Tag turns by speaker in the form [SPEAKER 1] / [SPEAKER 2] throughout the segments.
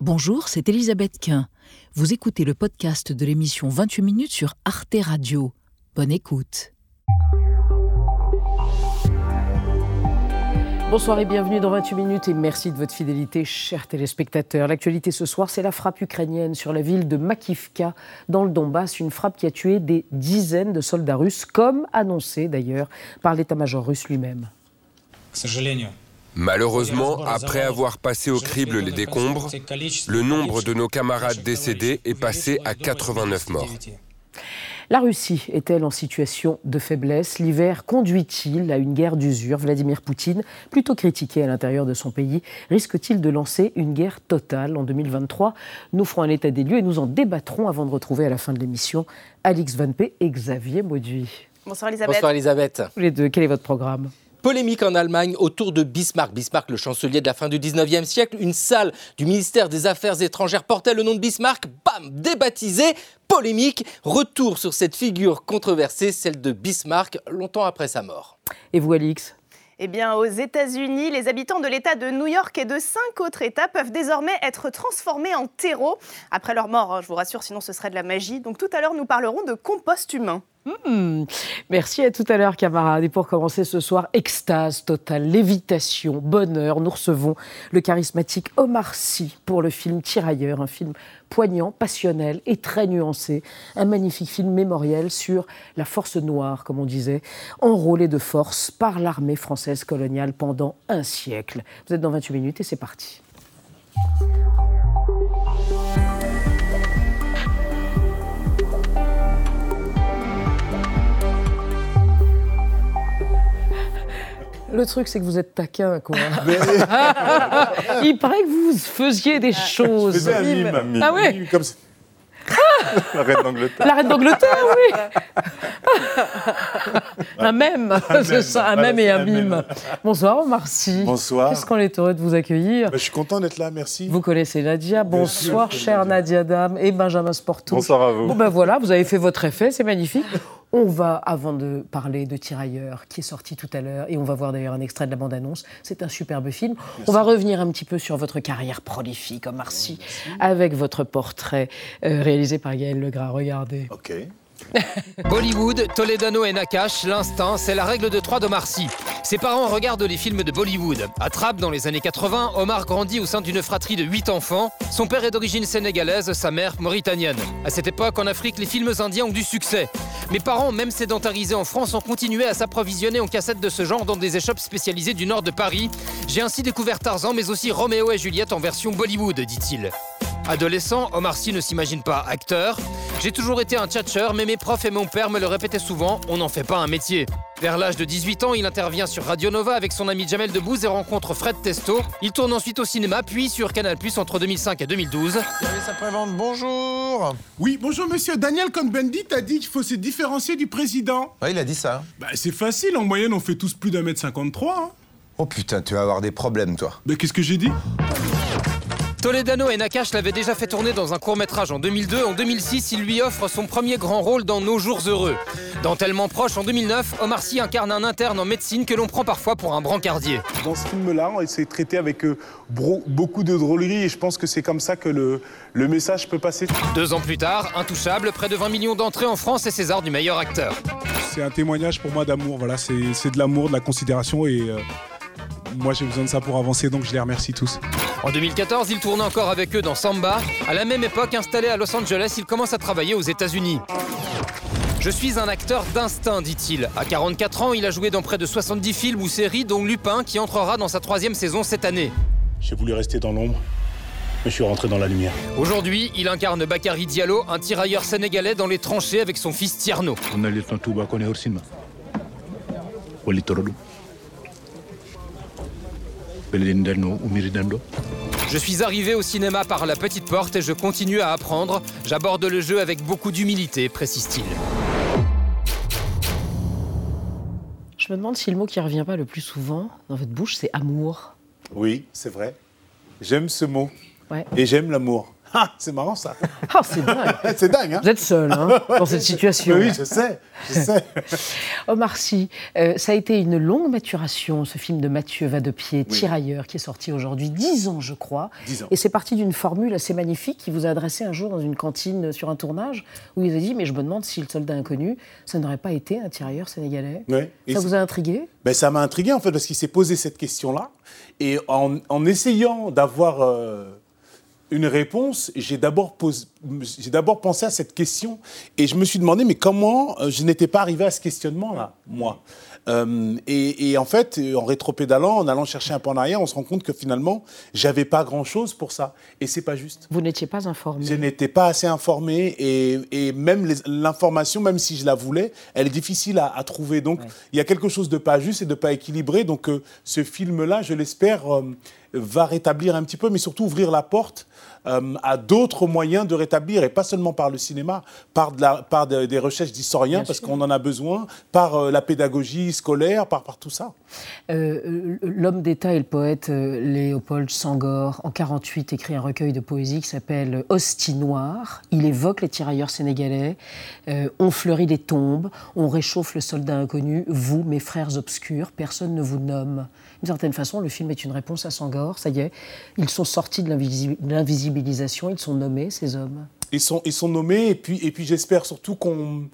[SPEAKER 1] Bonjour, c'est Elisabeth Quint. Vous écoutez le podcast de l'émission 28 minutes sur Arte Radio. Bonne écoute. Bonsoir et bienvenue dans 28 minutes et merci de votre fidélité, chers téléspectateurs. L'actualité ce soir, c'est la frappe ukrainienne sur la ville de Makivka, dans le Donbass, une frappe qui a tué des dizaines de soldats russes, comme annoncé d'ailleurs par l'état-major russe lui-même.
[SPEAKER 2] Malheureusement, après avoir passé au crible les décombres, le nombre de nos camarades décédés est passé à 89 morts.
[SPEAKER 1] La Russie est-elle en situation de faiblesse? L'hiver conduit-il à une guerre d'usure? Vladimir Poutine, plutôt critiqué à l'intérieur de son pays, risque-t-il de lancer une guerre totale en 2023 Nous ferons un état des lieux et nous en débattrons avant de retrouver à la fin de l'émission Alix Van P et Xavier Mauduit.
[SPEAKER 3] Bonsoir Elisabeth.
[SPEAKER 4] Bonsoir Elisabeth.
[SPEAKER 1] les deux, quel est votre programme?
[SPEAKER 4] Polémique en Allemagne autour de Bismarck. Bismarck, le chancelier de la fin du 19e siècle. Une salle du ministère des Affaires étrangères portait le nom de Bismarck. Bam Débaptisé. Polémique. Retour sur cette figure controversée, celle de Bismarck, longtemps après sa mort.
[SPEAKER 1] Et vous, Alix?
[SPEAKER 3] Eh bien, aux États-Unis, les habitants de l'État de New York et de cinq autres États peuvent désormais être transformés en terreau après leur mort. Hein, je vous rassure, sinon ce serait de la magie. Donc tout à l'heure, nous parlerons de compost humain.
[SPEAKER 1] Hmm. Merci à tout à l'heure, camarades. Et pour commencer ce soir, extase totale, lévitation, bonheur. Nous recevons le charismatique Omar Sy pour le film Tirailleur, un film poignant, passionnel et très nuancé. Un magnifique film mémoriel sur la force noire, comme on disait, enrôlée de force par l'armée française coloniale pendant un siècle. Vous êtes dans 28 minutes et c'est parti. Le truc, c'est que vous êtes taquin, quoi. Il paraît que vous faisiez des choses.
[SPEAKER 5] Je faisais un mime,
[SPEAKER 1] Ah ouais
[SPEAKER 5] comme ça. La reine d'Angleterre.
[SPEAKER 1] La reine d'Angleterre, oui. un mème, c'est ça, un
[SPEAKER 5] Voilà,
[SPEAKER 1] mème et un
[SPEAKER 5] un
[SPEAKER 1] mime.
[SPEAKER 5] mème.
[SPEAKER 1] Bonsoir, Omar Sy.
[SPEAKER 5] Bonsoir.
[SPEAKER 1] Qu'est-ce qu'on est heureux de vous accueillir.
[SPEAKER 5] Bah, je suis content d'être là, merci.
[SPEAKER 1] Vous connaissez Nadia. Bonsoir, chère Nadia Dame et Benjamin Sportou.
[SPEAKER 5] Bonsoir à vous.
[SPEAKER 1] Bon ben voilà, vous avez fait votre effet, c'est magnifique. On va, avant de parler de Tirailleurs, qui est sorti tout à l'heure, et on va voir d'ailleurs un extrait de la bande-annonce, c'est un superbe film. On va revenir un petit peu sur votre carrière prolifique, Omar Sy, avec votre portrait euh, réalisé par Gaël Legras. Regardez.
[SPEAKER 5] Ok.
[SPEAKER 6] Bollywood, Toledano et Nakash, l'instinct, c'est la règle de trois d'Omar Sy. Ses parents regardent les films de Bollywood. À dans les années 80, Omar grandit au sein d'une fratrie de 8 enfants. Son père est d'origine sénégalaise, sa mère mauritanienne. À cette époque, en Afrique, les films indiens ont du succès. Mes parents, même sédentarisés en France, ont continué à s'approvisionner en cassettes de ce genre dans des échoppes spécialisées du nord de Paris. J'ai ainsi découvert Tarzan, mais aussi Roméo et Juliette en version Bollywood, dit-il. Adolescent, Omar Sy ne s'imagine pas acteur. J'ai toujours été un tchatcheur, mais mes profs et mon père me le répétaient souvent, on n'en fait pas un métier. Vers l'âge de 18 ans, il intervient sur Radio Nova avec son ami Jamel Debbouze et rencontre Fred Testo. Il tourne ensuite au cinéma, puis sur Canal+, entre 2005 et 2012.
[SPEAKER 7] Service après-vente, bonjour
[SPEAKER 8] Oui, bonjour monsieur. Daniel Cohn-Bendit a dit qu'il faut se différencier du président.
[SPEAKER 7] Ouais, il a dit ça.
[SPEAKER 8] Bah, c'est facile, en moyenne, on fait tous plus d'un mètre 53. Hein.
[SPEAKER 7] Oh putain, tu vas avoir des problèmes, toi.
[SPEAKER 8] Bah, qu'est-ce que j'ai dit?
[SPEAKER 6] Toledano et Nakash l'avaient déjà fait tourner dans un court-métrage en 2002. En 2006, il lui offre son premier grand rôle dans Nos Jours Heureux. Dans Tellement Proche, en 2009, Omar Sy incarne un interne en médecine que l'on prend parfois pour un brancardier.
[SPEAKER 8] Dans ce film-là, on s'est traité avec euh, beaucoup de drôlerie et je pense que c'est comme ça que le, le message peut passer.
[SPEAKER 6] Deux ans plus tard, Intouchable, près de 20 millions d'entrées en France et César du meilleur acteur.
[SPEAKER 8] C'est un témoignage pour moi d'amour. Voilà, c'est c'est de l'amour, de la considération et euh, moi j'ai besoin de ça pour avancer, donc je les remercie tous.
[SPEAKER 6] En 2014, il tourne encore avec eux dans Samba. À la même époque, installé à Los Angeles, il commence à travailler aux États-Unis. Je suis un acteur d'instinct, dit-il. À 44 ans, il a joué dans près de 70 films ou séries, dont Lupin, qui entrera dans sa troisième saison cette année.
[SPEAKER 8] J'ai voulu rester dans l'ombre, mais je suis rentré dans la lumière.
[SPEAKER 6] Aujourd'hui, il incarne Bakary Diallo, un tirailleur sénégalais dans les tranchées avec son fils Tierno. Je suis arrivé au cinéma par la petite porte et je continue à apprendre. J'aborde le jeu avec beaucoup d'humilité, précise-t-il.
[SPEAKER 1] Je me demande si le mot qui revient pas le plus souvent dans votre bouche, c'est amour.
[SPEAKER 5] Oui, c'est vrai. J'aime ce mot.
[SPEAKER 1] Ouais.
[SPEAKER 5] Et j'aime l'amour. Ah, c'est marrant ça.
[SPEAKER 1] Ah, c'est dingue.
[SPEAKER 5] c'est dingue, hein
[SPEAKER 1] Vous êtes seul hein, dans cette situation.
[SPEAKER 5] Oui, je sais, je sais.
[SPEAKER 1] Omar Sy, euh, ça a été une longue maturation, ce film de Mathieu Vadepied, Tirailleur, qui est sorti aujourd'hui, dix ans, je crois.
[SPEAKER 5] 10 ans.
[SPEAKER 1] Et c'est parti d'une formule assez magnifique qui vous a adressé un jour dans une cantine sur un tournage, où il vous a dit Mais je me demande si le soldat inconnu, ça n'aurait pas été un tirailleur sénégalais.
[SPEAKER 5] Et
[SPEAKER 1] Ça vous a intrigué?
[SPEAKER 5] Ben, ça m'a intrigué en fait parce qu'il s'est posé cette question-là. Et en, en essayant d'avoir euh, une réponse, j'ai d'abord pensé à cette question et je me suis demandé mais comment euh, je n'étais pas arrivé à ce questionnement-là, moi? Euh, et, et en fait, en rétropédalant, en allant chercher un peu en arrière, on se rend compte que finalement, j'avais pas grand-chose pour ça. Et c'est pas juste.
[SPEAKER 1] Vous n'étiez pas informé.
[SPEAKER 5] Je n'étais pas assez informé et, et même l'information, même si je la voulais, elle est difficile à, à trouver. Donc il y a quelque chose de pas juste et de pas équilibré. Donc euh, ce film-là, je l'espère, euh, va rétablir un petit peu, mais surtout ouvrir la porte euh, à d'autres moyens de rétablir, et pas seulement par le cinéma, par, de la- par de- des recherches d'historiens, parce qu'on en a besoin, par euh, la pédagogie scolaire, par, par tout ça.
[SPEAKER 1] Euh, L'homme d'État et le poète Léopold Sangor, en 48, écrit un recueil de poésie qui s'appelle Hostie noire. Il évoque les tirailleurs sénégalais. On fleurit les tombes, on réchauffe le soldat inconnu. Vous, mes frères obscurs, personne ne vous nomme. D'une certaine façon, le film est une réponse à Sangor. Ça y est, ils sont sortis de l'invisi- de l'invisibilisation, ils sont nommés, ces hommes.
[SPEAKER 5] Ils sont, ils sont nommés, et puis, et puis j'espère surtout qu'on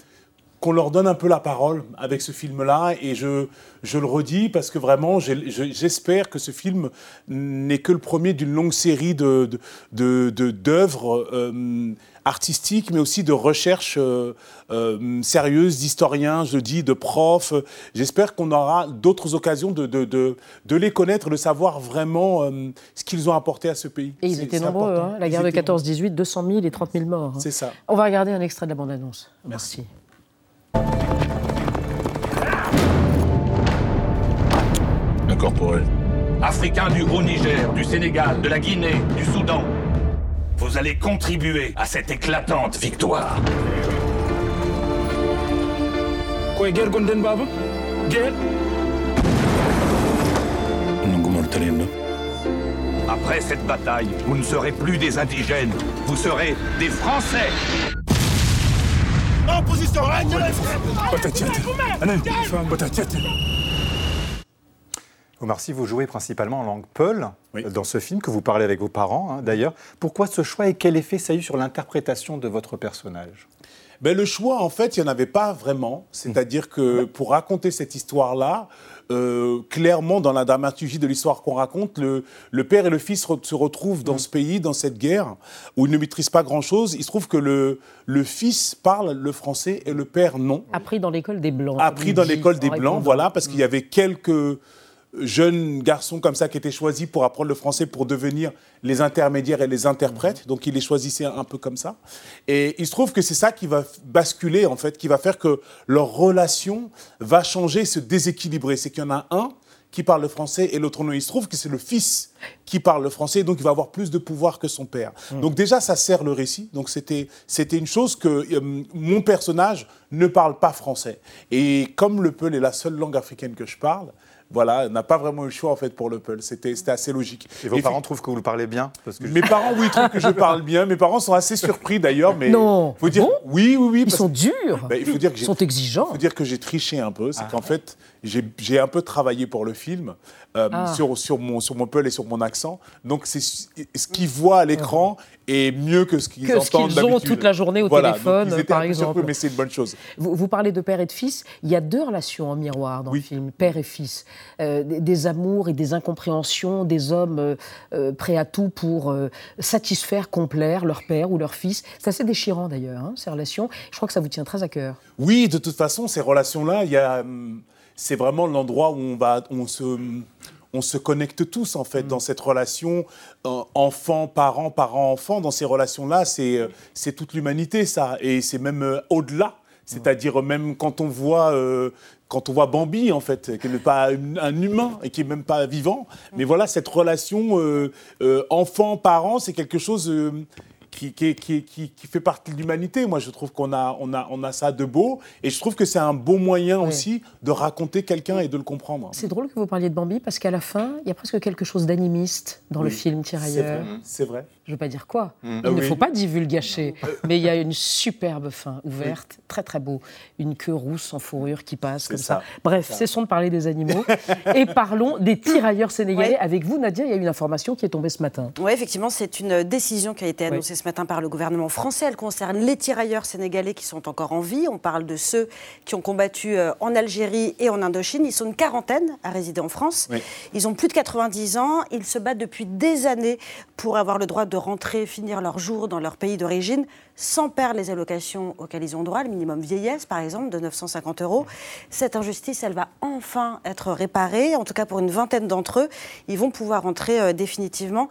[SPEAKER 5] leur donne un peu la parole avec ce film-là. Et je, je le redis parce que vraiment, j'espère que ce film n'est que le premier d'une longue série de, de, de- de- artistiques, mais aussi de recherches euh, euh, sérieuses, d'historiens, je dis, de profs. J'espère qu'on aura d'autres occasions de, de, de, de les connaître, de savoir vraiment euh, ce qu'ils ont apporté à ce pays.
[SPEAKER 1] Et ils
[SPEAKER 5] C'est-
[SPEAKER 1] étaient nombreux, hein. la guerre de
[SPEAKER 5] étaient nombreux.
[SPEAKER 1] 14-18, 200 000 et 30 000 morts. hein.
[SPEAKER 5] C'est ça.
[SPEAKER 1] On va regarder un extrait de la bande-annonce. Merci.
[SPEAKER 9] Incorporé.
[SPEAKER 10] Africains du Haut-Niger, du Sénégal, de la Guinée, du Soudan. Vous allez contribuer à cette éclatante victoire.
[SPEAKER 9] Quoi, guerre Gonden Baba Guerre?
[SPEAKER 10] Après cette bataille, vous ne serez plus des indigènes, vous serez des Français.
[SPEAKER 9] En position
[SPEAKER 11] Omar Sy, vous jouez principalement en langue peul dans ce film que vous parlez avec vos parents, hein, d'ailleurs. Pourquoi ce choix et quel effet ça a eu sur l'interprétation de votre personnage?
[SPEAKER 5] Ben, le choix, en fait, il n'y en avait pas vraiment. C'est-à-dire que pour raconter cette histoire-là, euh, clairement, dans la dramaturgie de l'histoire qu'on raconte, le, le père et le fils re- se retrouvent dans ce pays, dans cette guerre, où ils ne maîtrisent pas grand-chose. Il se trouve que le, le fils parle le français et le père non.
[SPEAKER 1] Appris dans l'école des Blancs.
[SPEAKER 5] Appris dans l'école des Blancs,
[SPEAKER 1] répondant.
[SPEAKER 5] voilà, parce qu'il y avait quelques jeunes garçons comme ça qui étaient choisis pour apprendre le français pour devenir les intermédiaires et les interprètes. Donc il les choisissait un peu comme ça. Et il se trouve que c'est ça qui va basculer en fait, qui va faire que leur relation va changer, se déséquilibrer. C'est qu'il y en a un qui parle le français et l'autre non. Il se trouve que c'est le fils qui parle le français, donc il va avoir plus de pouvoir que son père. Donc déjà, ça sert le récit. Donc c'était c'était une chose que euh, mon personnage ne parle pas français. Et comme le Peul est la seule langue africaine que je parle, voilà, n'a pas vraiment eu le choix en fait pour le Peul. C'était c'était assez logique.
[SPEAKER 11] Et vos
[SPEAKER 5] Et
[SPEAKER 11] parents trouvent que vous le parlez bien Parce que je-
[SPEAKER 5] mes parents, oui, trouvent que je parle bien. Mes parents sont assez surpris d'ailleurs, mais
[SPEAKER 1] Non.
[SPEAKER 5] faut dire
[SPEAKER 1] Bon?
[SPEAKER 5] oui, oui, oui.
[SPEAKER 1] Ils
[SPEAKER 5] parce-
[SPEAKER 1] sont durs.
[SPEAKER 5] Ben, il faut dire que
[SPEAKER 1] Ils sont exigeants.
[SPEAKER 5] faut dire que j'ai triché un peu. C'est qu'en fait, j'ai un peu travaillé pour le film euh,
[SPEAKER 1] Ah.
[SPEAKER 5] sur, sur, mon, sur mon et sur mon accent. Donc, c'est ce qu'ils voient à l'écran est mieux que ce qu'ils
[SPEAKER 1] Que ce
[SPEAKER 5] entendent
[SPEAKER 1] qu'ils ont toute la journée au
[SPEAKER 5] Voilà, donc
[SPEAKER 1] téléphone,
[SPEAKER 5] ils étaient
[SPEAKER 1] par exemple.
[SPEAKER 5] surpris, mais c'est une bonne chose.
[SPEAKER 1] Vous, vous parlez de père et de fils. Il y a deux relations en miroir dans le film, père et fils. Euh, des, des amours et des incompréhensions, des hommes euh, prêts à tout pour satisfaire, complaire leur père ou leur fils. C'est assez déchirant d'ailleurs, hein, ces relations. Je crois que ça vous tient très à cœur.
[SPEAKER 5] Oui, de toute façon, ces relations-là, il y a, hum, c'est vraiment l'endroit où on va, on se, on se connecte tous en fait dans cette relation euh, enfant, parent, parent, enfant. Dans ces relations-là, c'est, euh, c'est toute l'humanité, ça, et c'est même euh, au-delà. C'est-à-dire même quand on voit. quand on voit Bambi, en fait, qui n'est pas un humain et qui n'est même pas vivant, mais voilà, cette relation euh, enfant-parent, c'est quelque chose qui, qui, qui, qui- qui fait partie de l'humanité. Moi, je trouve qu'on a, on a, on a ça de beau. Et je trouve que c'est un beau moyen aussi de raconter quelqu'un et de le comprendre.
[SPEAKER 1] C'est drôle que vous parliez de Bambi parce qu'à la fin, il y a presque quelque chose d'animiste dans le film
[SPEAKER 5] C'est
[SPEAKER 1] Tirailleur.
[SPEAKER 5] vrai, c'est vrai.
[SPEAKER 1] Je ne veux pas dire quoi.
[SPEAKER 5] Mm.
[SPEAKER 1] Il
[SPEAKER 5] Ah
[SPEAKER 1] ne
[SPEAKER 5] oui.
[SPEAKER 1] faut pas divulgacher. Mais il y a une superbe fin ouverte, très très beau. Une queue rousse en fourrure qui passe comme ça.
[SPEAKER 5] ça.
[SPEAKER 1] Bref,
[SPEAKER 5] Ça.
[SPEAKER 1] cessons de parler des animaux et parlons des tirailleurs sénégalais.
[SPEAKER 12] Ouais.
[SPEAKER 1] Avec vous, Nadia, il y a une information qui est tombée ce matin.
[SPEAKER 3] Oui, effectivement, c'est une décision qui a été annoncée ce matin par le gouvernement français. Elle concerne les tirailleurs sénégalais qui sont encore en vie. On parle de ceux qui ont combattu euh, en Algérie et en Indochine. Ils sont une quarantaine à résider en France.
[SPEAKER 5] Oui.
[SPEAKER 3] Ils ont plus de 90 ans. Ils se battent depuis des années pour avoir le droit de rentrer, finir leur jour dans leur pays d'origine, sans perdre les allocations auxquelles ils ont droit, le minimum vieillesse par exemple de 950 euros. Cette injustice, elle va enfin être réparée, en tout cas pour une vingtaine d'entre eux. Ils vont pouvoir rentrer euh, définitivement.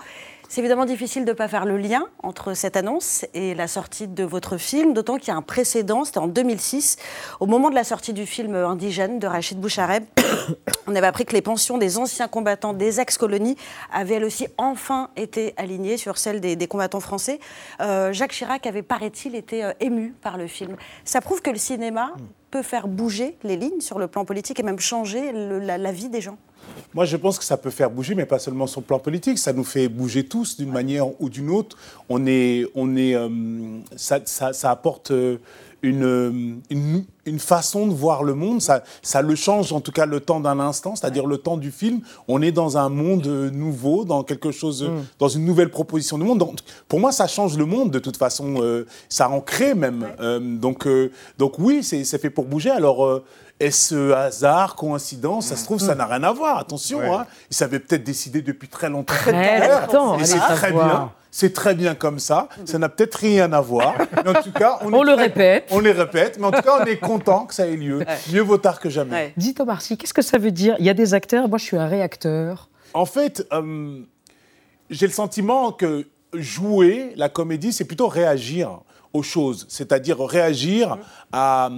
[SPEAKER 3] C'est évidemment difficile de ne pas faire le lien entre cette annonce et la sortie de votre film, d'autant qu'il y a un précédent, c'était en 2006, au moment de la sortie du film Indigène de Rachid Bouchareb. On avait appris que les pensions des anciens combattants des ex-colonies avaient elles aussi enfin été alignées sur celles des, des combattants français. Euh, Jacques Chirac avait, paraît-il, été euh, ému par le film. Ça prouve que le cinéma peut faire bouger les lignes sur le plan politique et même changer le- la, la vie des gens.
[SPEAKER 5] Moi, je pense que ça peut faire bouger, mais pas seulement sur le plan politique. Ça nous fait bouger tous d'une manière ou d'une autre. On est, on est, euh, ça, ça- ça apporte euh, une, euh, une, une façon de voir le monde. Ça, ça le change, en tout cas, le temps d'un instant, c'est-à-dire le temps du film. On est dans un monde nouveau, dans quelque chose, euh, dans une nouvelle proposition du monde. Donc, pour moi, ça change le monde de toute façon. euh, ça en crée même. Euh, donc, euh, donc oui, c'est c'est fait pour bouger. Alors. Est-ce hasard, coïncidence Ça se trouve, ça n'a rien à voir. Attention,
[SPEAKER 11] Ouais.
[SPEAKER 5] hein. ils savaient peut-être décider depuis très longtemps.
[SPEAKER 1] Très longtemps,
[SPEAKER 5] Et c'est très bien. C'est très bien comme ça. Ça n'a peut-être rien à voir. Mais en tout cas, on,
[SPEAKER 1] On
[SPEAKER 5] est
[SPEAKER 1] le
[SPEAKER 5] très-
[SPEAKER 1] répète.
[SPEAKER 5] On les répète. Mais en tout cas, on est content que ça ait lieu. Mieux vaut tard que jamais.
[SPEAKER 1] Dites Omar Sy, qu'est-ce que ça veut dire? Il y a des acteurs, moi je suis un réacteur.
[SPEAKER 5] En fait, euh, j'ai le sentiment que jouer la comédie, c'est plutôt réagir aux choses, c'est-à-dire réagir à,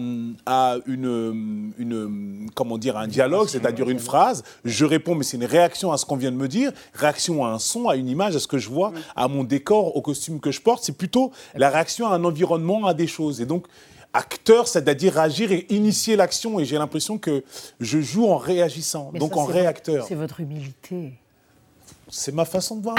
[SPEAKER 5] à une, une, comment dire, un dialogue, c'est-à-dire une phrase. Je réponds, mais c'est une réaction à ce qu'on vient de me dire, réaction à un son, à une image, à ce que je vois, à mon décor, au costume que je porte. C'est plutôt la réaction à un environnement, à des choses. Et donc, acteur, c'est-à-dire réagir et initier l'action. Et j'ai l'impression que je joue en réagissant,
[SPEAKER 1] Mais
[SPEAKER 5] donc
[SPEAKER 1] ça,
[SPEAKER 5] en réacteur.
[SPEAKER 1] C'est votre humilité.
[SPEAKER 5] C'est ma façon de voir.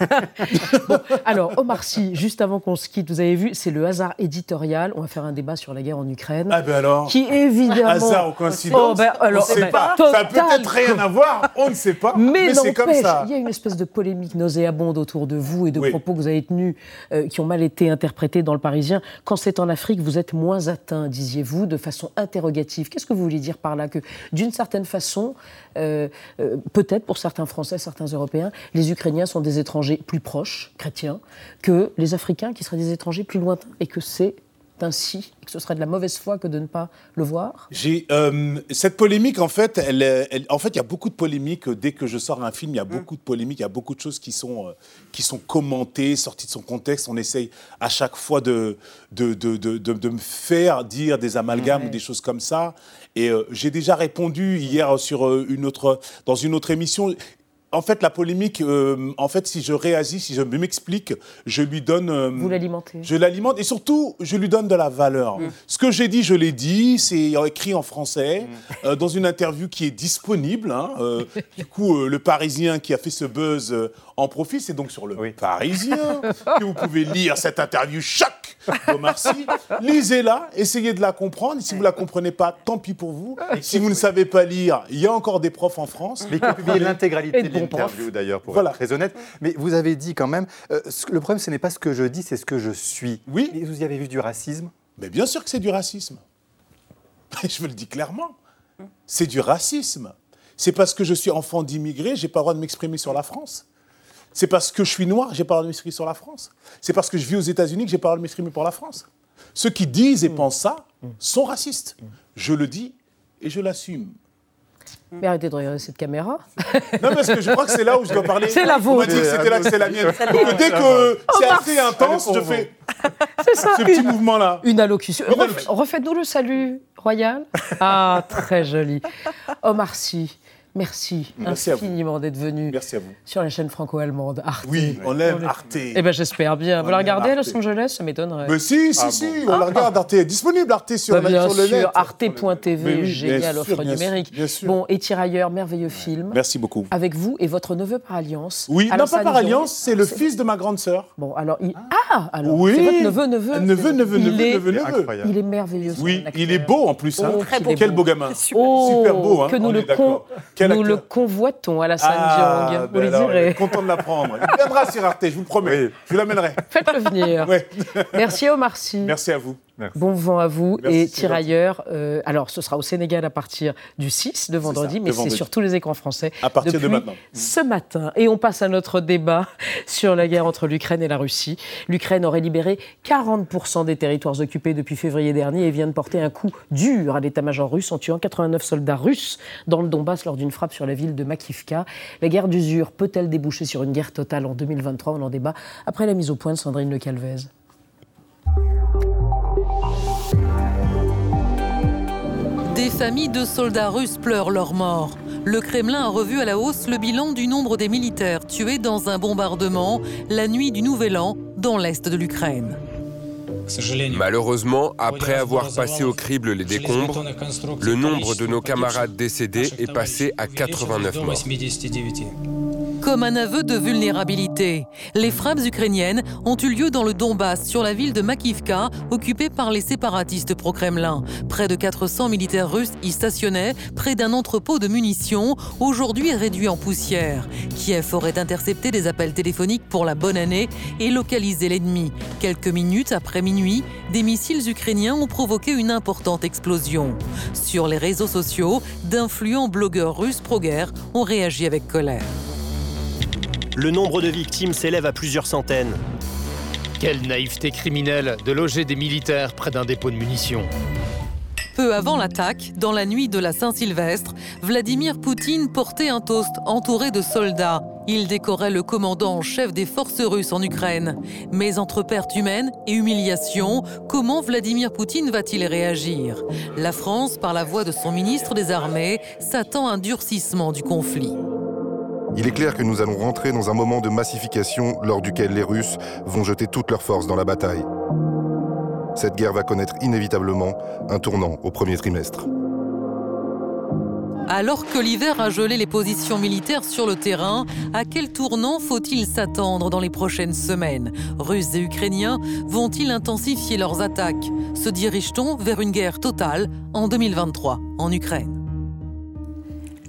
[SPEAKER 1] Alors, Omar Sy, juste avant qu'on se quitte, vous avez vu, c'est le hasard éditorial. On va faire un débat sur la guerre en Ukraine.
[SPEAKER 5] Ah ben alors
[SPEAKER 1] Qui évidemment.
[SPEAKER 5] Hasard ou coïncidence
[SPEAKER 1] Oh, ben, alors,
[SPEAKER 5] On ne sait
[SPEAKER 1] ben,
[SPEAKER 5] pas. Ça a peut-être rien à voir, on ne sait pas. Mais,
[SPEAKER 1] Mais,
[SPEAKER 5] c'est comme ça.
[SPEAKER 1] il y a une espèce de polémique nauséabonde autour de vous et de
[SPEAKER 5] Oui.
[SPEAKER 1] propos que vous avez tenus euh, qui ont mal été interprétés dans le Parisien. Quand c'est en Afrique, vous êtes moins atteint, disiez-vous, de façon interrogative. Qu'est-ce que vous voulez dire par là? Que d'une certaine façon, euh, euh, peut-être pour certains Français, certains Européens, les Ukrainiens sont des étrangers plus proches, chrétiens, que les Africains qui seraient des étrangers plus lointains et que c'est ainsi, et que ce serait de la mauvaise foi que de ne pas le voir
[SPEAKER 5] euh, cette polémique en fait, elle, est- elle- en fait, il y a beaucoup de polémiques euh, dès que je sors un film. Il y a beaucoup de polémiques, il y a beaucoup de choses qui sont euh, qui sont commentées, sorties de son contexte. On essaye à chaque fois de de, de, de, de- de me faire dire des amalgames ou des choses comme ça. Et euh, j'ai déjà répondu hier sur une autre dans une autre émission. En fait, la polémique, euh, en fait, si je réagis, si je m'explique, je lui donne. euh,
[SPEAKER 1] Vous l'alimentez.
[SPEAKER 5] je l'alimente et surtout, je lui donne de la valeur. Ce que j'ai dit, je l'ai dit, c'est écrit en français, euh, dans une interview qui est disponible. hein. Euh, du coup, euh, le Parisien qui a fait ce buzz euh, en profite, c'est donc sur le Parisien que vous pouvez lire cette interview choc d'Omar Sy. Lisez-la, essayez de la comprendre. Si vous ne la comprenez pas, tant pis pour vous. Si vous ne savez pas lire, il y a encore des profs en France.
[SPEAKER 11] Mais faut publier l'intégralité de l'interview d'ailleurs, pour
[SPEAKER 5] Voilà.
[SPEAKER 11] être très honnête. Mais vous avez dit quand même, euh, le problème ce n'est pas ce que je dis, c'est ce que je suis.
[SPEAKER 5] Oui.
[SPEAKER 11] Et vous y avez vu du racisme
[SPEAKER 5] Mais bien sûr que c'est du racisme. Je vous le dis clairement. C'est du racisme. C'est parce que je suis enfant d'immigrés, j'ai pas le droit de m'exprimer sur la France. C'est parce que je suis noir, j'ai pas le droit de m'exprimer sur la France. C'est parce que je vis aux États-Unis que j'ai pas le droit de m'exprimer pour la France. Ceux qui disent et pensent ça sont racistes. Je le dis et je l'assume.
[SPEAKER 1] Mais arrêtez de regarder cette caméra.
[SPEAKER 5] Non, parce que je crois que c'est là où je dois parler.
[SPEAKER 1] C'est la
[SPEAKER 5] On m'a
[SPEAKER 1] vôtre.
[SPEAKER 5] dit que c'était là que c'est la mienne.
[SPEAKER 1] C'est la
[SPEAKER 5] Donc
[SPEAKER 1] vôtre.
[SPEAKER 5] dès que c'est
[SPEAKER 1] Omar
[SPEAKER 5] assez intense, je fais
[SPEAKER 1] C'est ça.
[SPEAKER 5] ce petit mouvement-là.
[SPEAKER 1] Une allocution. Refaites-nous le salut royal. Ah, très joli. Omar Sy, Merci,
[SPEAKER 5] Merci à vous.
[SPEAKER 1] infiniment d'être venu
[SPEAKER 5] Merci à vous.
[SPEAKER 1] sur la chaîne franco-allemande Arte.
[SPEAKER 5] Oui, on aime Arte.
[SPEAKER 1] Eh ben j'espère bien. Vous la regardez à. Los Angeles? Ça m'étonnerait.
[SPEAKER 5] Mais si, si,
[SPEAKER 1] Ah
[SPEAKER 5] si,
[SPEAKER 1] bon.
[SPEAKER 5] on la regarde, Arte est disponible, Arte sur,
[SPEAKER 1] Bah,
[SPEAKER 5] la-
[SPEAKER 1] bien
[SPEAKER 5] sur le net.
[SPEAKER 1] sûr, arte.tv,
[SPEAKER 5] oui, bien
[SPEAKER 1] génial offre
[SPEAKER 5] bien sûr,
[SPEAKER 1] numérique.
[SPEAKER 5] bien sûr.
[SPEAKER 1] Bon, et Tirailleurs, merveilleux film.
[SPEAKER 5] Merci beaucoup.
[SPEAKER 1] Avec vous et votre neveu par alliance.
[SPEAKER 5] Oui, non pas par alliance, c'est le fils de ma grande sœur.
[SPEAKER 1] Bon, alors il. Ah, alors
[SPEAKER 5] Oui.
[SPEAKER 1] c'est votre neveu, neveu.
[SPEAKER 5] Neveu, neveu,
[SPEAKER 1] il
[SPEAKER 5] neveu,
[SPEAKER 1] est...
[SPEAKER 5] neveu, neveu.
[SPEAKER 1] Il est merveilleux.
[SPEAKER 5] Oui, il est beau en plus. hein.
[SPEAKER 1] Oh, Très beau.
[SPEAKER 5] Quel beau gamin. Super beau. Hein.
[SPEAKER 1] que nous, le,
[SPEAKER 5] Quel
[SPEAKER 1] nous le convoitons à la San
[SPEAKER 5] Ah,
[SPEAKER 1] Diong. Vous
[SPEAKER 5] ben
[SPEAKER 1] le
[SPEAKER 5] il est
[SPEAKER 1] direz.
[SPEAKER 5] content de l'apprendre. Il viendra sur Arte, je vous le promets. Je l'amènerai.
[SPEAKER 1] Faites-le venir.
[SPEAKER 5] Ouais.
[SPEAKER 1] Merci Omar Sy.
[SPEAKER 5] Merci à vous.
[SPEAKER 1] Bon vent à vous
[SPEAKER 5] Merci,
[SPEAKER 1] et Tirailleurs. euh, alors, ce sera au Sénégal à partir du 6 de vendredi,
[SPEAKER 5] ça,
[SPEAKER 1] mais c'est sur tous les écrans français
[SPEAKER 5] À partir de maintenant.
[SPEAKER 1] ce matin. Et on passe à notre débat sur la guerre entre l'Ukraine et la Russie. L'Ukraine aurait libéré 40% des territoires occupés depuis février dernier et vient de porter un coup dur à l'état-major russe en tuant 89 soldats russes dans le Donbass lors d'une frappe sur la ville de Makivka. La guerre d'usure peut-elle déboucher sur une guerre totale en 2023 On en débat après la mise au point de Sandrine Le Calvez.
[SPEAKER 13] Des familles de soldats russes pleurent leur mort. Le Kremlin a revu à la hausse le bilan du nombre des militaires tués dans un bombardement la nuit du Nouvel An dans l'est de l'Ukraine.
[SPEAKER 2] Malheureusement, après avoir passé au crible les décombres, le nombre de nos camarades décédés est passé à 89 morts.
[SPEAKER 13] Comme un aveu de vulnérabilité, les frappes ukrainiennes ont eu lieu dans le Donbass, sur la ville de Makivka, occupée par les séparatistes pro-Kremlin. Près de 400 militaires russes y stationnaient, près d'un entrepôt de munitions, aujourd'hui réduit en poussière. Kiev aurait intercepté des appels téléphoniques pour la bonne année et localisé l'ennemi. Quelques minutes après minuit, des missiles ukrainiens ont provoqué une importante explosion. Sur les réseaux sociaux, d'influents blogueurs russes pro-guerre ont réagi avec colère.
[SPEAKER 14] Le nombre de victimes s'élève à plusieurs centaines.
[SPEAKER 6] Quelle naïveté criminelle de loger des militaires près d'un dépôt de munitions.
[SPEAKER 13] Peu avant l'attaque, dans la nuit de la Saint-Sylvestre, Vladimir Poutine portait un toast entouré de soldats. Il décorait le commandant en chef des forces russes en Ukraine. Mais entre perte humaine et humiliation, comment Vladimir Poutine va-t-il réagir? La France, par la voix de son ministre des Armées, s'attend à un durcissement du conflit.
[SPEAKER 15] Il est clair que nous allons rentrer dans un moment de massification lors duquel les Russes vont jeter toutes leurs forces dans la bataille. Cette guerre va connaître inévitablement un tournant au premier trimestre.
[SPEAKER 13] Alors que l'hiver a gelé les positions militaires sur le terrain, à quel tournant faut-il s'attendre dans les prochaines semaines? Russes et Ukrainiens vont-ils intensifier leurs attaques? Se dirige-t-on vers une guerre totale en 2023 en Ukraine?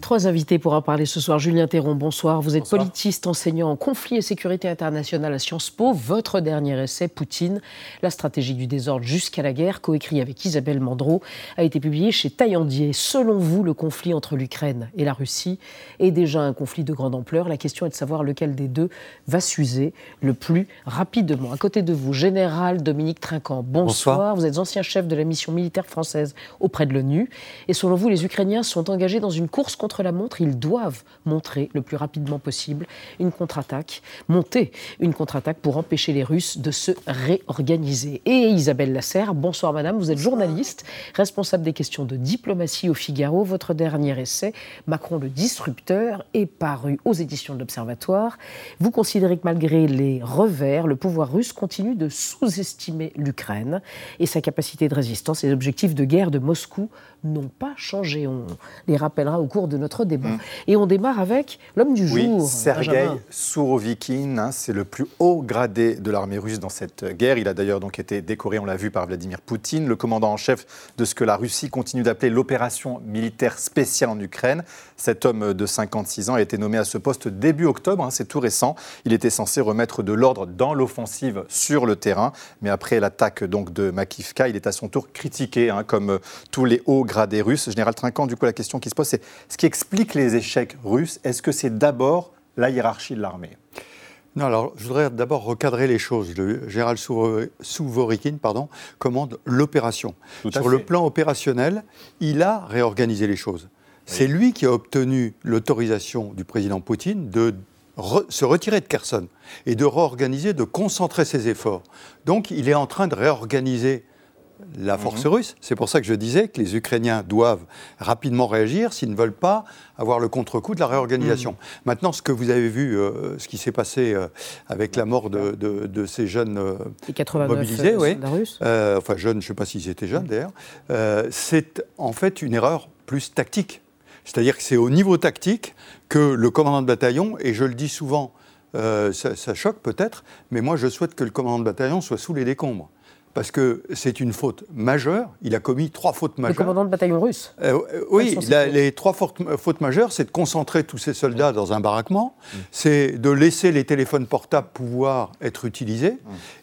[SPEAKER 1] Trois invités pour en parler ce soir. Julien Théron, bonsoir. Vous êtes politiste, enseignant en conflit et sécurité internationale à Sciences Po. Votre dernier essai, Poutine, la stratégie du désordre jusqu'à la guerre, coécrit avec Isabelle Mandreau, a été publié chez Taillandier. Selon vous, le conflit entre l'Ukraine et la Russie est déjà un conflit de grande ampleur? La question est de savoir lequel des deux va s'user le plus rapidement. À côté de vous, Général Dominique Trinquant, bonsoir.
[SPEAKER 16] Bonsoir.
[SPEAKER 1] Vous êtes ancien chef de la mission militaire française auprès de l'ONU. Et selon vous, les Ukrainiens sont engagés dans une course contre la montre. Ils doivent montrer le plus rapidement possible une contre-attaque, monter une contre-attaque pour empêcher les Russes de se réorganiser. Et Isabelle Lasserre, bonsoir madame, vous êtes journaliste, responsable des questions de diplomatie au Figaro. Votre dernier essai, Macron le disrupteur, est paru aux éditions de l'Observatoire. Vous considérez que malgré les revers, le pouvoir russe continue de sous-estimer l'Ukraine et sa capacité de résistance et les objectifs de guerre de Moscou n'ont pas changé. On les rappellera au cours de notre débat. Et on démarre avec l'homme du
[SPEAKER 11] Oui,
[SPEAKER 1] jour.
[SPEAKER 11] Sergei. Sourovikine, hein, c'est le plus haut gradé de l'armée russe dans cette guerre. Il a d'ailleurs donc été décoré, on l'a vu, par Vladimir Poutine, le commandant en chef de ce que la Russie continue d'appeler l'opération militaire spéciale en Ukraine. Cet homme de 56 ans a été nommé à ce poste début octobre, hein, c'est tout récent. Il était censé remettre de l'ordre dans l'offensive sur le terrain, mais après l'attaque donc de Makivka, il est à son tour critiqué, hein, comme tous les hauts gradés russes. Général Trinquant, du coup, la question qui se pose, c'est ce qui explique les échecs russes. Est-ce que c'est d'abord la hiérarchie de l'armée?
[SPEAKER 16] Non, alors je voudrais d'abord recadrer les choses. Le général Souvo- Souvorikine pardon, commande l'opération. Sur le plan opérationnel, il a réorganisé les choses. C'est lui qui a obtenu l'autorisation du président Poutine de re- se retirer de Kherson et de réorganiser, de concentrer ses efforts. Donc il est en train de réorganiser la force russe. C'est pour ça que je disais que les Ukrainiens doivent rapidement réagir s'ils ne veulent pas avoir le contre-coup de la réorganisation. Maintenant, ce que vous avez vu, euh, ce qui s'est passé euh, avec la mort de, de- de ces jeunes euh,
[SPEAKER 1] Les 89
[SPEAKER 16] mobilisés, oui. Euh, enfin jeunes, je ne sais pas s'ils étaient jeunes d'ailleurs, euh, c'est en fait une erreur plus tactique. C'est-à-dire que c'est au niveau tactique que le commandant de bataillon, et je le dis souvent, euh, ça, ça choque peut-être, mais moi je souhaite que le commandant de bataillon soit sous les décombres. Parce que c'est une faute majeure. Il a commis trois fautes
[SPEAKER 1] Le
[SPEAKER 16] majeures.
[SPEAKER 1] commandant de bataillon russe.
[SPEAKER 16] Euh, euh, oui, la- les trois fautes, fautes majeures, c'est de concentrer tous ces soldats dans un baraquement, c'est de laisser les téléphones portables pouvoir être utilisés,